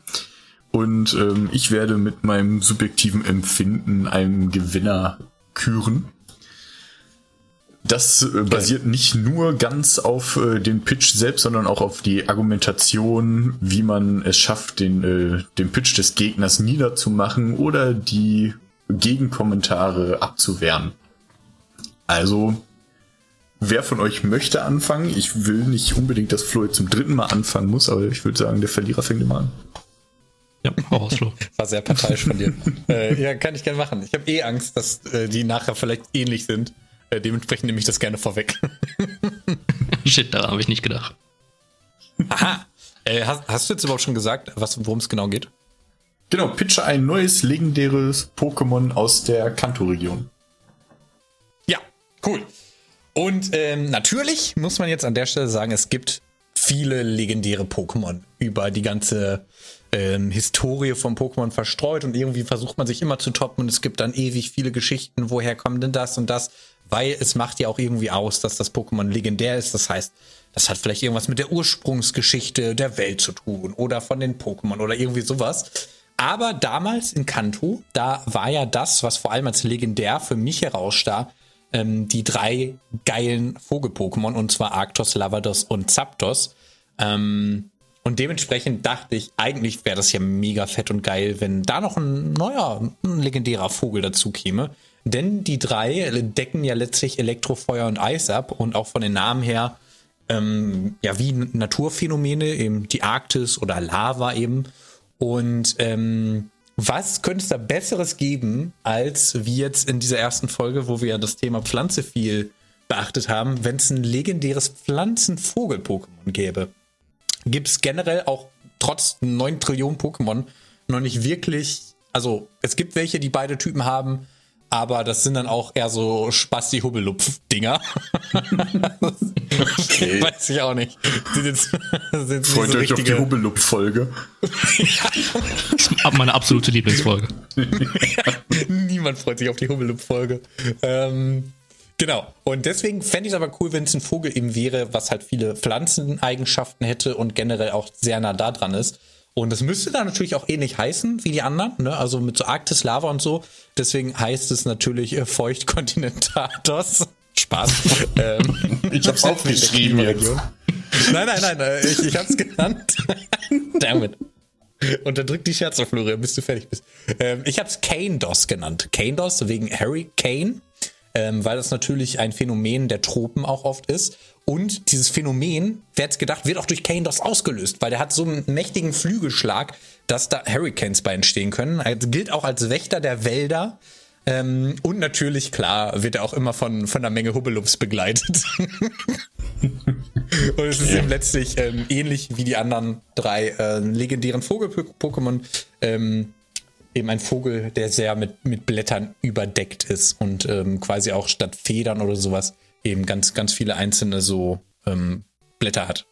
Und ähm, ich werde mit meinem subjektiven Empfinden einen Gewinner küren. Das äh, basiert nicht nur ganz auf äh, den Pitch selbst, sondern auch auf die Argumentation, wie man es schafft, den, äh, den Pitch des Gegners niederzumachen oder die Gegenkommentare abzuwehren. Also, wer von euch möchte anfangen? Ich will nicht unbedingt, dass Flo jetzt zum dritten Mal anfangen muss, aber ich würde sagen, der Verlierer fängt immer an. Ja, hau raus, Flo. War sehr parteiisch von dir. äh, ja, kann ich gerne machen. Ich habe eh Angst, dass äh, die nachher vielleicht ähnlich sind. Äh, dementsprechend nehme ich das gerne vorweg. [laughs] Shit, daran habe ich nicht gedacht. Aha. Äh, hast, hast, du jetzt überhaupt schon gesagt, worum es genau geht? Genau, pitche ein neues legendäres Pokémon aus der Kanto-Region. Ja, cool. Und ähm, natürlich muss man jetzt an der Stelle sagen, es gibt viele legendäre Pokémon über die ganze ähm, Historie von Pokémon verstreut und irgendwie versucht man sich immer zu toppen und es gibt dann ewig viele Geschichten, woher kommt denn das und das, weil es macht ja auch irgendwie aus, dass das Pokémon legendär ist. Das heißt, das hat vielleicht irgendwas mit der Ursprungsgeschichte der Welt zu tun oder von den Pokémon oder irgendwie sowas. Aber damals in Kanto, da war ja das, was vor allem als legendär für mich herausstach, ähm, die drei geilen Vogel-Pokémon, und zwar Arctos, Lavados und Zapdos. Ähm, und dementsprechend dachte ich, eigentlich wäre das ja mega fett und geil, wenn da noch ein neuer, ein legendärer Vogel dazu käme. Denn die drei decken ja letztlich Elektrofeuer und Eis ab und auch von den Namen her, ähm, ja, wie Naturphänomene, eben die Arktis oder Lava eben. Und ähm, was könnte es da Besseres geben, als wie jetzt in dieser ersten Folge, wo wir ja das Thema Pflanze viel beachtet haben, wenn es ein legendäres Pflanzen-Vogel-Pokémon gäbe? Gibt es generell auch trotz 9 Trillionen Pokémon noch nicht wirklich, also es gibt welche, die beide Typen haben, aber das sind dann auch eher so Spasti-Hubbelupf-Dinger. okay. [laughs] Weiß ich auch nicht. Sind jetzt, [laughs] sind Freut so euch auf die Hubbelupf-Folge. [laughs] ja. Meine absolute Lieblingsfolge. Niemand freut sich auf die Hubbelupf-Folge. Ähm, genau. Und deswegen fände ich es aber cool, wenn es ein Vogel eben wäre, was halt viele Pflanzeneigenschaften hätte und generell auch sehr nah da dran ist. Und das müsste dann natürlich auch ähnlich heißen wie die anderen, ne? also mit so Arktis, Lava und so. Deswegen heißt es natürlich äh, Feuchtkontinentatos. [laughs] Spaß. [laughs] ähm, ich hab's [laughs] aufgeschrieben jetzt. Nein, nein, nein, äh, ich, ich hab's genannt. Damit. Unterdrück die Scherze, Florian, bis du fertig bist. Ähm, ich hab's Kane Dos genannt. Kane Dos wegen Harry Kane, ähm, weil das natürlich ein Phänomen der Tropen auch oft ist. Und dieses Phänomen, wer hätte gedacht, wird auch durch Kane ausgelöst, weil der hat so einen mächtigen Flügelschlag, dass da Hurricanes bei entstehen können. Er gilt auch als Wächter der Wälder. Ähm, und natürlich, klar, wird er auch immer von, von einer Menge Hubbelumps begleitet. [laughs] und es ist ja. eben letztlich ähm, ähnlich wie die anderen drei äh, legendären Vogel-Pokémon. Ähm, eben ein Vogel, der sehr mit, mit Blättern überdeckt ist und ähm, quasi auch statt Federn oder sowas eben ganz, ganz viele einzelne so ähm, Blätter hat.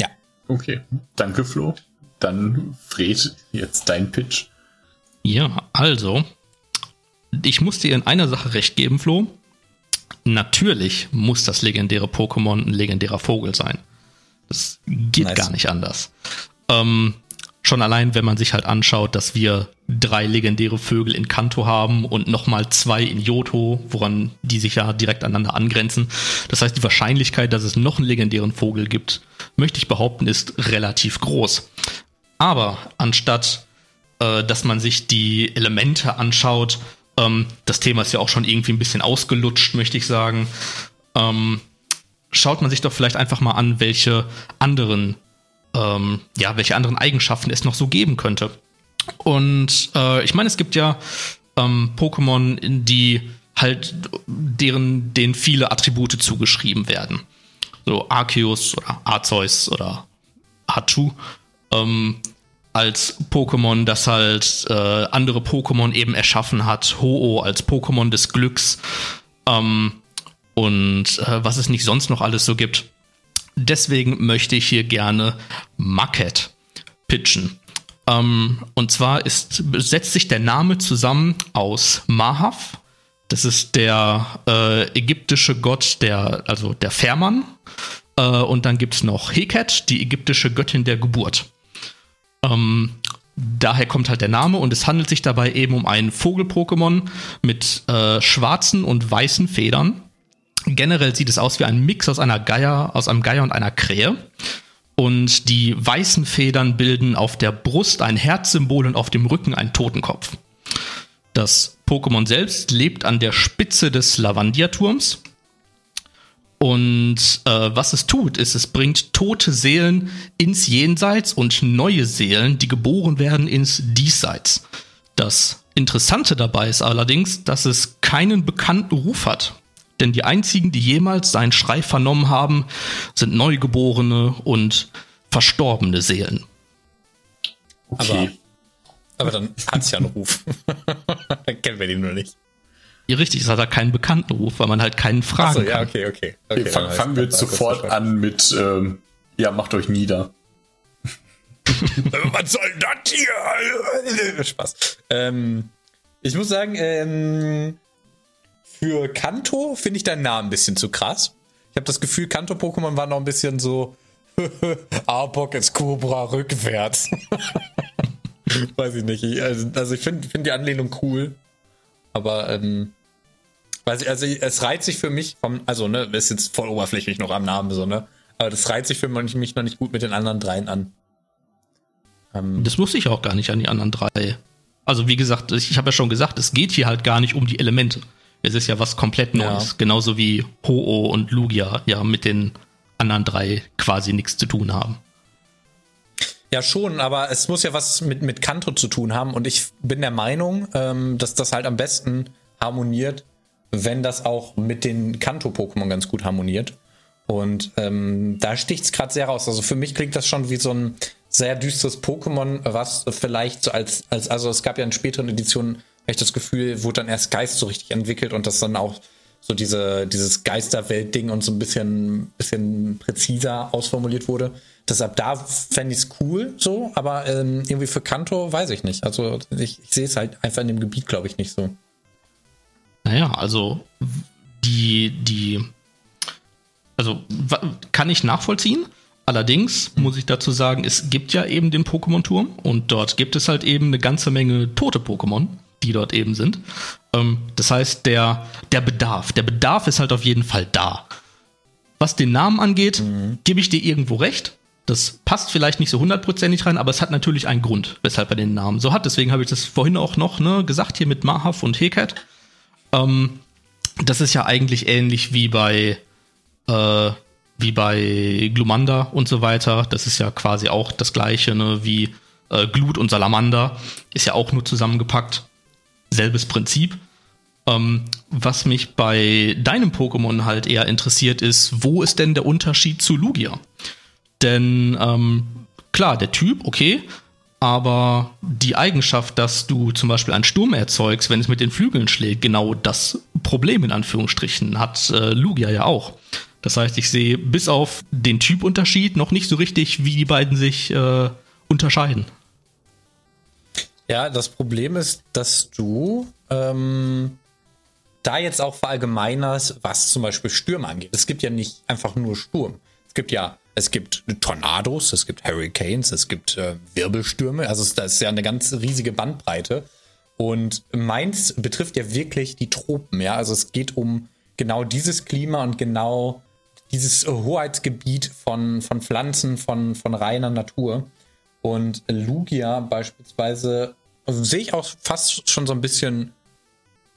Ja. Okay, danke Flo. Dann Fred, jetzt dein Pitch. Ja, also, ich muss dir in einer Sache recht geben, Flo. Natürlich muss das legendäre Pokémon ein legendärer Vogel sein. Das geht nice. gar nicht anders. Ähm, Schon allein, wenn man sich halt anschaut, dass wir drei legendäre Vögel in Kanto haben und nochmal zwei in Yoto, woran die sich ja direkt aneinander angrenzen. Das heißt, die Wahrscheinlichkeit, dass es noch einen legendären Vogel gibt, möchte ich behaupten, ist relativ groß. Aber anstatt, äh, dass man sich die Elemente anschaut, ähm, das Thema ist ja auch schon irgendwie ein bisschen ausgelutscht, möchte ich sagen, ähm, schaut man sich doch vielleicht einfach mal an, welche anderen ähm, ja, welche anderen Eigenschaften es noch so geben könnte. Und äh, ich meine, es gibt ja ähm, Pokémon, die halt deren denen viele Attribute zugeschrieben werden. So Arceus oder Arceus oder Hatu ähm, als Pokémon, das halt äh, andere Pokémon eben erschaffen hat. Ho-Oh als Pokémon des Glücks ähm, und äh, was es nicht sonst noch alles so gibt. Deswegen möchte ich hier gerne Maket pitchen. Ähm, und zwar ist, setzt sich der Name zusammen aus Mahav. Das ist der äh, ägyptische Gott, der, also der Fährmann. Äh, und dann gibt es noch Heket, die ägyptische Göttin der Geburt. Ähm, daher kommt halt der Name und es handelt sich dabei eben um einen Vogel-Pokémon mit äh, schwarzen und weißen Federn Generell sieht es aus wie ein Mix aus einer Geier, aus einem Geier und einer Krähe. Und die weißen Federn bilden auf der Brust ein Herzsymbol und auf dem Rücken einen Totenkopf. Das Pokémon selbst lebt an der Spitze des Lavandia-Turms. Und äh, was es tut, ist, es bringt tote Seelen ins Jenseits und neue Seelen, die geboren werden, ins Diesseits. Das Interessante dabei ist allerdings, dass es keinen bekannten Ruf hat. Denn die einzigen, die jemals seinen Schrei vernommen haben, sind Neugeborene und verstorbene Seelen. Okay. Aber, aber dann hat's ja einen Ruf. [laughs] dann kennen wir den nur nicht. Ja, richtig, es hat halt keinen bekannten Ruf, weil man halt keinen fragen Achso, ja, okay, okay. okay, okay fang, fangen wir sofort an mit, ähm, ja, macht euch nieder. [laughs] Was soll das hier? [laughs] Spaß. Ähm, ich muss sagen, ähm, für Kanto finde ich deinen Namen ein bisschen zu krass. Ich habe das Gefühl, Kanto-Pokémon war noch ein bisschen so [laughs] Arbok ist Cobra rückwärts. [laughs] Weiß ich nicht. Ich, also, also, ich finde find die Anlehnung cool. Aber, ähm, weiß ich, also es reizt sich für mich vom, also, ne, ist jetzt voll oberflächlich noch am Namen, so, ne? Aber das reizt sich für mich noch nicht gut mit den anderen dreien an. Ähm, das wusste ich auch gar nicht an die anderen drei. Also, wie gesagt, ich, ich habe ja schon gesagt, es geht hier halt gar nicht um die Elemente. Es ist ja was komplett Neues. Ja. Genauso wie Ho-Oh und Lugia ja mit den anderen drei quasi nichts zu tun haben. Ja, schon, aber es muss ja was mit, mit Kanto zu tun haben und ich bin der Meinung, ähm, dass das halt am besten harmoniert, wenn das auch mit den Kanto-Pokémon ganz gut harmoniert. Und ähm, da sticht es gerade sehr raus. Also für mich klingt das schon wie so ein sehr düsteres Pokémon, was vielleicht so als, als, also es gab ja in späteren Editionen, ich das Gefühl, wurde dann erst Geist so richtig entwickelt und das dann auch so diese, dieses Geisterwelt-Ding und so ein bisschen, bisschen präziser ausformuliert wurde. Deshalb da fände ich es cool so, aber ähm, irgendwie für Kanto weiß ich nicht. Also ich, ich sehe es halt einfach in dem Gebiet, glaube ich, nicht so. Naja, also die, die, also kann ich nachvollziehen. Allerdings muss ich dazu sagen, es gibt ja eben den Pokémon-Turm und dort gibt es halt eben eine ganze Menge tote Pokémon die dort eben sind. Ähm, das heißt, der, der Bedarf, der Bedarf ist halt auf jeden Fall da. Was den Namen angeht, mhm. gebe ich dir irgendwo recht. Das passt vielleicht nicht so hundertprozentig rein, aber es hat natürlich einen Grund, weshalb er den Namen so hat. Deswegen habe ich das vorhin auch noch ne, gesagt hier mit Mahav und Hekat. Ähm, das ist ja eigentlich ähnlich wie bei äh, wie bei Glumanda und so weiter. Das ist ja quasi auch das gleiche, ne, wie äh, Glut und Salamander. Ist ja auch nur zusammengepackt selbes Prinzip. Ähm, was mich bei deinem Pokémon halt eher interessiert ist, wo ist denn der Unterschied zu Lugia? Denn ähm, klar, der Typ, okay, aber die Eigenschaft, dass du zum Beispiel einen Sturm erzeugst, wenn es mit den Flügeln schlägt, genau das Problem in Anführungsstrichen hat äh, Lugia ja auch. Das heißt, ich sehe bis auf den Typunterschied noch nicht so richtig, wie die beiden sich äh, unterscheiden. Ja, das Problem ist, dass du ähm, da jetzt auch verallgemeinerst, was zum Beispiel Stürme angeht. Es gibt ja nicht einfach nur Sturm. Es gibt ja, es gibt Tornados, es gibt Hurricanes, es gibt äh, Wirbelstürme. Also das ist ja eine ganz riesige Bandbreite. Und meins betrifft ja wirklich die Tropen, ja. Also es geht um genau dieses Klima und genau dieses Hoheitsgebiet von, von Pflanzen, von, von reiner Natur. Und Lugia beispielsweise also sehe ich auch fast schon so ein bisschen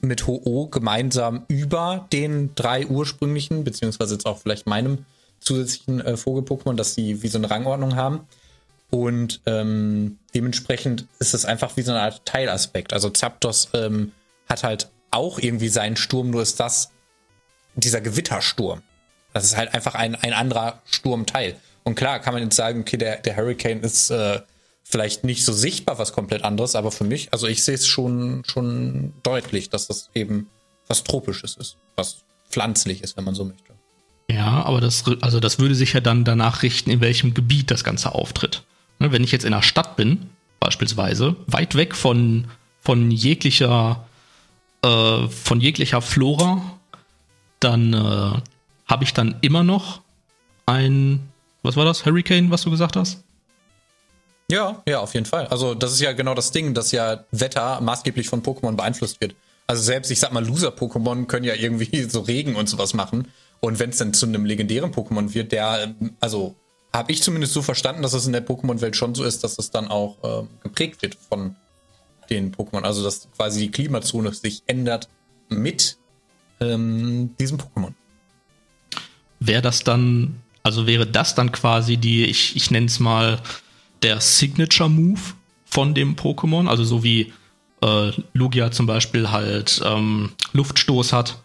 mit Ho-Oh gemeinsam über den drei ursprünglichen, beziehungsweise jetzt auch vielleicht meinem zusätzlichen äh, Vogel-Pokémon, dass sie wie so eine Rangordnung haben. Und ähm, dementsprechend ist es einfach wie so eine Art Teilaspekt. Also Zapdos ähm, hat halt auch irgendwie seinen Sturm, nur ist das dieser Gewittersturm. Das ist halt einfach ein, ein anderer Sturmteil. Und klar kann man jetzt sagen, okay, der, der Hurricane ist äh, vielleicht nicht so sichtbar was komplett anderes, aber für mich, also ich sehe es schon, schon deutlich, dass das eben was Tropisches ist, was pflanzlich ist, wenn man so möchte. Ja, aber das, also das würde sich ja dann danach richten, in welchem Gebiet das Ganze auftritt. Ne, wenn ich jetzt in einer Stadt bin, beispielsweise, weit weg von, von jeglicher, äh, von jeglicher Flora, dann äh, habe ich dann immer noch ein, was war das, Hurricane, was du gesagt hast? Ja, ja, auf jeden Fall. Also das ist ja genau das Ding, dass ja Wetter maßgeblich von Pokémon beeinflusst wird. Also selbst, ich sag mal, Loser-Pokémon können ja irgendwie [laughs] so Regen und sowas machen. Und wenn es dann zu einem legendären Pokémon wird, der, also habe ich zumindest so verstanden, dass es in der Pokémon-Welt schon so ist, dass es dann auch äh, geprägt wird von den Pokémon. Also dass quasi die Klimazone sich ändert mit ähm, diesem Pokémon. Wäre das dann, also wäre das dann quasi die, ich, ich nenne es mal, der Signature Move von dem Pokémon, also so wie äh, Lugia zum Beispiel halt ähm, Luftstoß hat,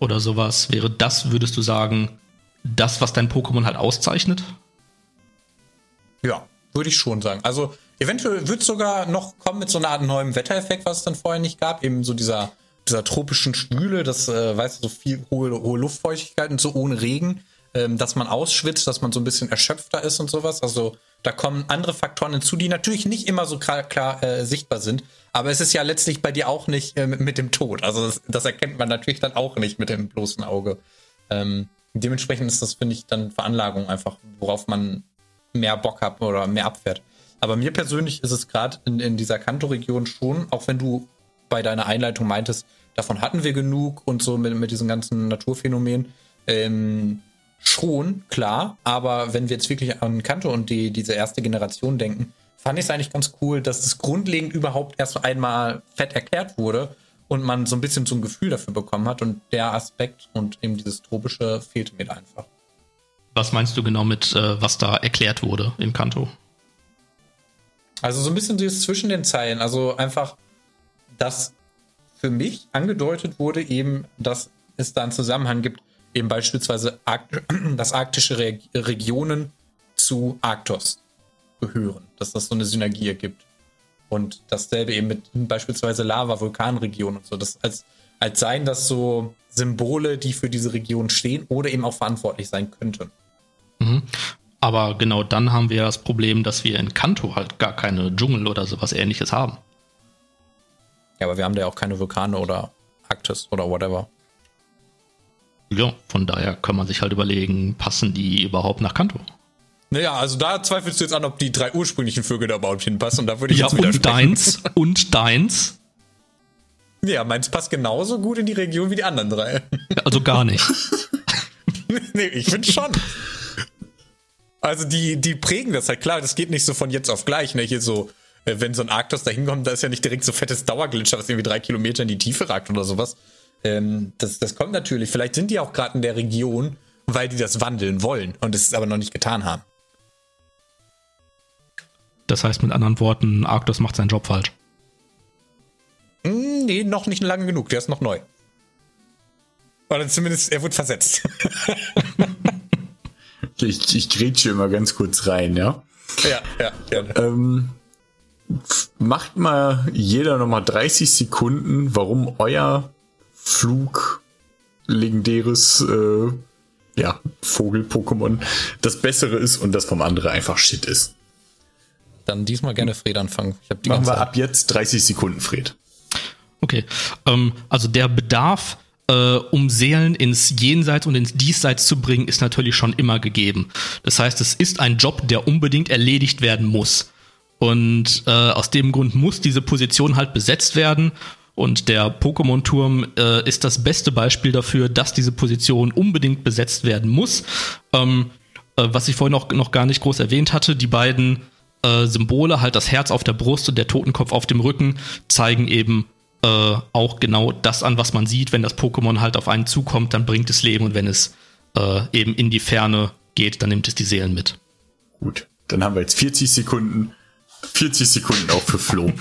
oder sowas, wäre das, würdest du sagen, das, was dein Pokémon halt auszeichnet? Ja, würde ich schon sagen. Also eventuell wird es sogar noch kommen mit so einer Art neuem Wettereffekt, was es dann vorher nicht gab. Eben so dieser, dieser tropischen Schwüle, das, äh, weißt du, so viel hohe, hohe Luftfeuchtigkeit und so ohne Regen, ähm, dass man ausschwitzt, dass man so ein bisschen erschöpfter ist und sowas. Also da kommen andere Faktoren hinzu, die natürlich nicht immer so klar, klar äh, sichtbar sind. Aber es ist ja letztlich bei dir auch nicht äh, mit dem Tod. Also das, das, erkennt man natürlich dann auch nicht mit dem bloßen Auge. Ähm, dementsprechend ist das, finde ich, dann Veranlagung einfach, worauf man mehr Bock hat oder mehr abfährt. Aber mir persönlich ist es gerade in, in dieser Kanto-Region schon, auch wenn du bei deiner Einleitung meintest, davon hatten wir genug und so mit, mit diesen ganzen Naturphänomenen, ähm, schon, klar. Aber wenn wir jetzt wirklich an Kanto und die, diese erste Generation denken, fand ich es eigentlich ganz cool, dass das grundlegend überhaupt erst einmal fett erklärt wurde und man so ein bisschen so ein Gefühl dafür bekommen hat. Und der Aspekt und eben dieses Tropische fehlte mir da einfach. Was meinst du genau mit, äh, was da erklärt wurde in Kanto? Also so ein bisschen dieses zwischen den Zeilen. Also einfach, dass für mich angedeutet wurde eben, dass es da einen Zusammenhang gibt, eben beispielsweise Arkt [clears throat] dass arktische Re Regionen zu Arktos gehören, dass das so eine Synergie ergibt. Und dasselbe eben mit beispielsweise Lava, Vulkanregionen und so. Das als, als seien das so Symbole, die für diese Region stehen oder eben auch verantwortlich sein könnten. Mhm. Aber genau dann haben wir das Problem, dass wir in Kanto halt gar keine Dschungel oder sowas ähnliches haben. Ja, aber wir haben da ja auch keine Vulkane oder Arktis oder whatever. Ja, von daher kann man sich halt überlegen, passen die überhaupt nach Kanto? Naja, also da zweifelst du jetzt an, ob die drei ursprünglichen Vögel da überhaupt hinpassen. Und da würde ich ja, jetzt und deins und deins. [laughs] Ja, meins passt genauso gut in die Region wie die anderen drei. [laughs] Also gar nicht. [laughs] nee, ich finde schon. Also die, die prägen das halt klar. Das geht nicht so von jetzt auf gleich. Ne? Hier so, äh, wenn so ein Arktos da hinkommt, da ist ja nicht direkt so fettes Dauerglitscher, was irgendwie drei Kilometer in die Tiefe ragt oder sowas. Ähm, das, das kommt natürlich. Vielleicht sind die auch gerade in der Region, weil die das wandeln wollen und es aber noch nicht getan haben. Das heißt mit anderen Worten, Arctos macht seinen Job falsch. Mm, nee, noch nicht lange genug. Der ist noch neu. Oder zumindest, er wird versetzt. [laughs] ich, ich grätsche immer ganz kurz rein, ja? Ja, ja, gerne. Ähm, macht mal jeder nochmal 30 Sekunden, warum euer Flug legendäres äh, ja, Vogel-Pokémon das bessere ist und das vom anderen einfach Shit ist. Dann diesmal gerne Fred anfangen. Machen wir ab jetzt 30 Sekunden, Fred. Okay. Ähm, also der Bedarf, äh, um Seelen ins Jenseits und ins Diesseits zu bringen, ist natürlich schon immer gegeben. Das heißt, es ist ein Job, der unbedingt erledigt werden muss. Und äh, aus dem Grund muss diese Position halt besetzt werden. Und der Pokémon-Turm äh, ist das beste Beispiel dafür, dass diese Position unbedingt besetzt werden muss. Ähm, äh, was ich vorhin noch, noch gar nicht groß erwähnt hatte, die beiden äh, Symbole, halt das Herz auf der Brust und der Totenkopf auf dem Rücken, zeigen eben äh, auch genau das an, was man sieht. Wenn das Pokémon halt auf einen zukommt, dann bringt es Leben und wenn es äh, eben in die Ferne geht, dann nimmt es die Seelen mit. Gut, dann haben wir jetzt 40 Sekunden 40 Sekunden auch für Flo.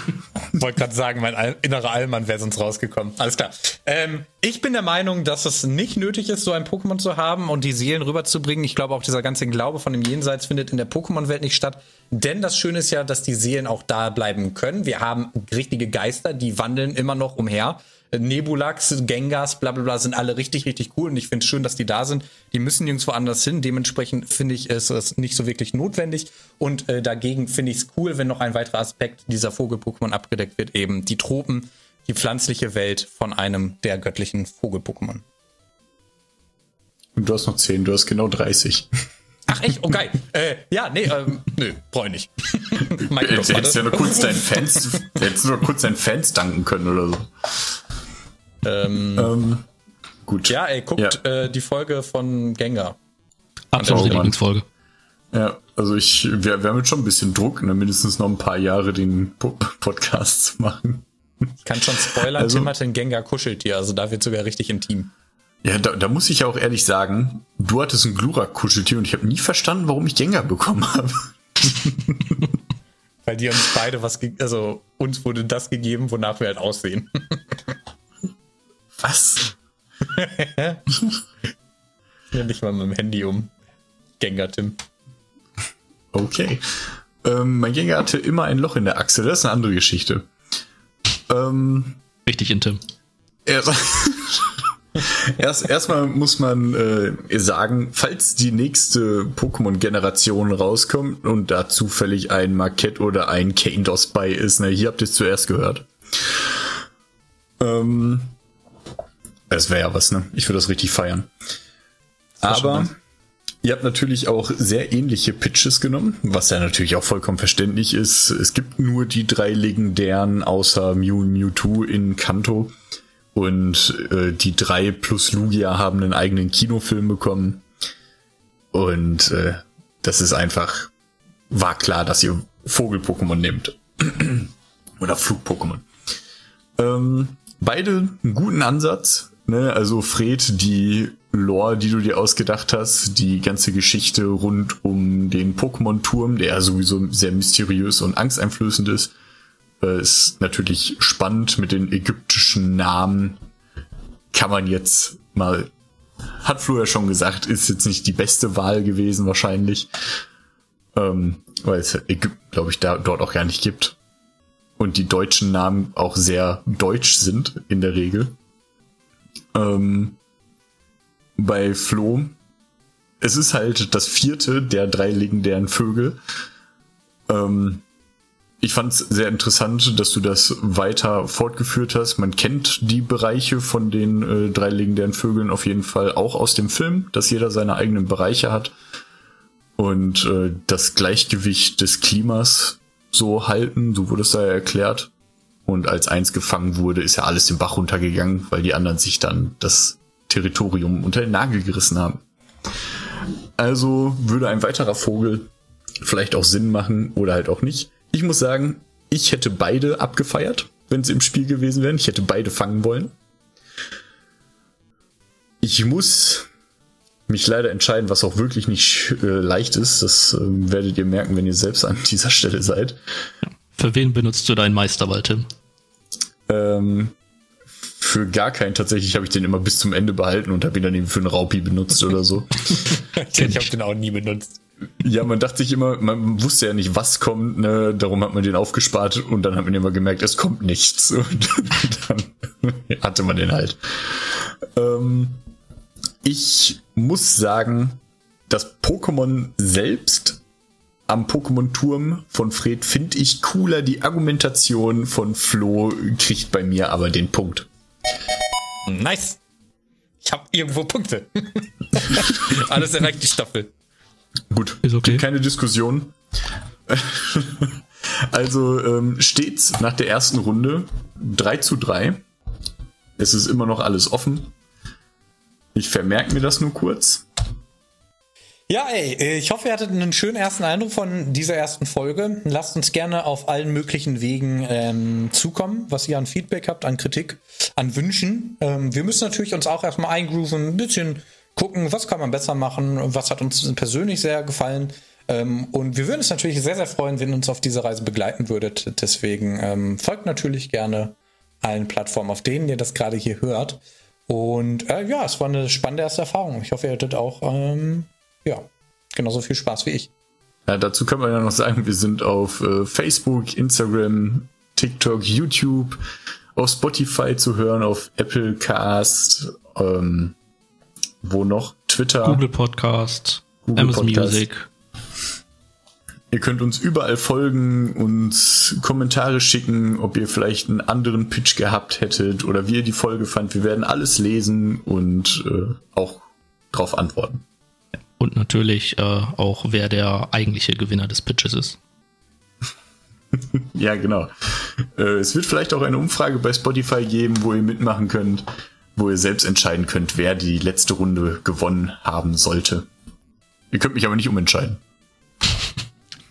Wollte gerade sagen, mein innerer Allmann wäre sonst rausgekommen. Alles klar. Ähm, ich bin der Meinung, dass es nicht nötig ist, so ein Pokémon zu haben und die Seelen rüberzubringen. Ich glaube, auch dieser ganze Glaube von dem Jenseits findet in der Pokémon-Welt nicht statt. Denn das Schöne ist ja, dass die Seelen auch da bleiben können. Wir haben richtige Geister, die wandeln immer noch umher. Nebulax, Gengars, bla bla bla sind alle richtig, richtig cool und ich finde es schön, dass die da sind. Die müssen nirgendwo anders hin. Dementsprechend finde ich es, es nicht so wirklich notwendig. Und äh, dagegen finde ich es cool, wenn noch ein weiterer Aspekt dieser Vogel-Pokémon abgedeckt wird, eben die Tropen, die pflanzliche Welt von einem der göttlichen Vogel-Pokémon. Und du hast noch 10, du hast genau 30. Ach echt? Oh geil. [laughs] äh, ja, nee, ähm, nö, brauche ich nicht. [laughs] Hättest ja nur kurz deinen Fans, hättest nur kurz deinen Fans danken können oder so. Ähm, ähm, gut. Ja, ey, guckt ja. Äh, die Folge von Gengar. Absolute Lieblingsfolge. Ja, also ich, wir, wir haben jetzt schon ein bisschen Druck, ne, mindestens noch ein paar Jahre den po Podcast zu machen. Ich kann schon spoilern, also, Tim hat den Gengar Kuscheltier, also da wird sogar richtig intim. Ja, da, da muss ich auch ehrlich sagen, du hattest ein Glurak-Kuscheltier und ich habe nie verstanden, warum ich Gengar bekommen habe. Weil die uns beide was, also uns wurde das gegeben, wonach wir halt aussehen. [laughs] Was? [laughs] ja, nicht mal mit dem Handy um. Gengar Tim. Okay. Ähm, mein Gengar hatte immer ein Loch in der Achse. Das ist eine andere Geschichte. Ähm, Richtig in Tim. Erst, [laughs] erst, erstmal muss man äh, sagen, falls die nächste Pokémon-Generation rauskommt und da zufällig ein Marquette oder ein Kaindos bei ist, ne, hier habt ihr es zuerst gehört. Ähm, das wäre ja was, ne? Ich würde das richtig feiern. Aber ihr habt natürlich auch sehr ähnliche Pitches genommen, was ja natürlich auch vollkommen verständlich ist. Es gibt nur die drei legendären außer Mew Mewtwo in Kanto. Und äh, die drei plus Lugia haben einen eigenen Kinofilm bekommen. Und äh, das ist einfach, war klar, dass ihr Vogel-Pokémon nehmt. [clears throat] Oder Flug-Pokémon. Ähm, beide einen guten Ansatz. Ne? Also Fred, die Lore, die du dir ausgedacht hast, die ganze Geschichte rund um den Pokémon-Turm, der sowieso sehr mysteriös und angsteinflößend ist, äh, ist natürlich spannend mit den ägyptischen Namen. Kann man jetzt mal, hat Flo ja schon gesagt, ist jetzt nicht die beste Wahl gewesen wahrscheinlich, ähm, weil es Ägypten, glaube ich, da dort auch gar nicht gibt und die deutschen Namen auch sehr deutsch sind in der Regel. Ähm, bei Flo, es ist halt das vierte der drei legendären Vögel. Ähm, ich fand es sehr interessant, dass du das weiter fortgeführt hast. Man kennt die Bereiche von den äh, drei legendären Vögeln auf jeden Fall auch aus dem Film, dass jeder seine eigenen Bereiche hat und äh, das Gleichgewicht des Klimas so halten, so wurde es da ja erklärt. Und als eins gefangen wurde, ist ja alles den Bach runtergegangen, weil die anderen sich dann das Territorium unter den Nagel gerissen haben. Also würde ein weiterer Vogel vielleicht auch Sinn machen oder halt auch nicht. Ich muss sagen, ich hätte beide abgefeiert, wenn sie im Spiel gewesen wären. Ich hätte beide fangen wollen. Ich muss mich leider entscheiden, was auch wirklich nicht äh, leicht ist. Das äh, werdet ihr merken, wenn ihr selbst an dieser Stelle seid. Für wen benutzt du deinen Meisterball, Tim? Ähm, für gar keinen. Tatsächlich habe ich den immer bis zum Ende behalten und habe ihn dann eben für einen Raupi benutzt oder so. [laughs] ich habe den auch nie benutzt. Ja, man dachte sich immer, man wusste ja nicht, was kommt, ne? darum hat man den aufgespart und dann hat man immer gemerkt, es kommt nichts. [laughs] Und dann [laughs] hatte man den halt. Ähm, ich muss sagen, das Pokémon selbst am Pokémon-Turm von Fred finde ich cooler. Die Argumentation von Flo kriegt bei mir aber den Punkt. Nice. Ich habe irgendwo Punkte. [laughs] Alles erreicht die Staffel. Gut, ist okay. Keine Diskussion. [laughs] also ähm, steht's nach der ersten Runde 3 zu 3. Es ist immer noch alles offen. Ich vermerke mir das nur kurz. Ja, ey, ich hoffe, ihr hattet einen schönen ersten Eindruck von dieser ersten Folge. Lasst uns gerne auf allen möglichen Wegen ähm, zukommen, was ihr an Feedback habt, an Kritik, an Wünschen. Ähm, wir müssen natürlich uns auch erstmal eingrooven, ein bisschen gucken, was kann man besser machen, was hat uns persönlich sehr gefallen. Ähm, und wir würden uns natürlich sehr, sehr freuen, wenn ihr uns auf diese Reise begleiten würdet. Deswegen ähm, folgt natürlich gerne allen Plattformen, auf denen ihr das gerade hier hört. Und äh, ja, es war eine spannende erste Erfahrung. Ich hoffe, ihr hattet auch ähm, ja, genauso viel Spaß wie ich. Ja, dazu können wir ja noch sagen, wir sind auf äh, Facebook, Instagram, TikTok, YouTube, auf Spotify zu hören, auf Apple Cast, ähm, wo noch? Twitter. Google Podcast, Google Amazon Podcast. Music. Ihr könnt uns überall folgen, uns Kommentare schicken, ob ihr vielleicht einen anderen Pitch gehabt hättet oder wie ihr die Folge fand. Wir werden alles lesen und äh, auch drauf antworten. Und natürlich äh, auch, wer der eigentliche Gewinner des Pitches ist. [laughs] ja, genau. Äh, es wird vielleicht auch eine Umfrage bei Spotify geben, wo ihr mitmachen könnt, wo ihr selbst entscheiden könnt, wer die letzte Runde gewonnen haben sollte. Ihr könnt mich aber nicht umentscheiden.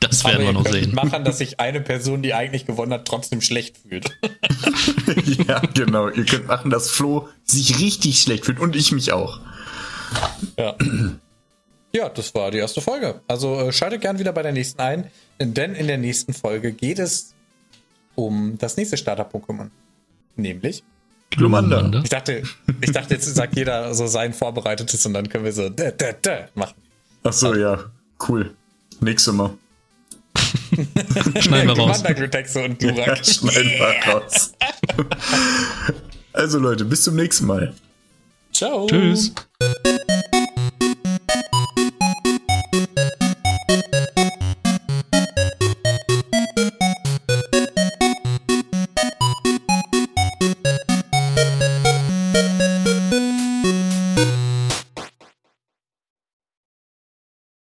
Das werden wir noch sehen. machen, dass sich eine Person, die eigentlich gewonnen hat, trotzdem schlecht fühlt. [laughs] ja, genau. Ihr könnt machen, dass Flo sich richtig schlecht fühlt und ich mich auch. Ja. Ja, das war die erste Folge. Also äh, schaltet gern wieder bei der nächsten ein, denn in der nächsten Folge geht es um das nächste Starter-Pokémon. Nämlich Glumanda. Ich dachte, ich dachte, jetzt sagt jeder so sein vorbereitetes und dann können wir so da, da, da machen. Ach so, ja. Cool. Nächstes Mal. Schneiden wir raus. Commander-Gretexe und Durak. Schneiden wir raus. Also Leute, bis zum nächsten Mal. Ciao. Tschüss.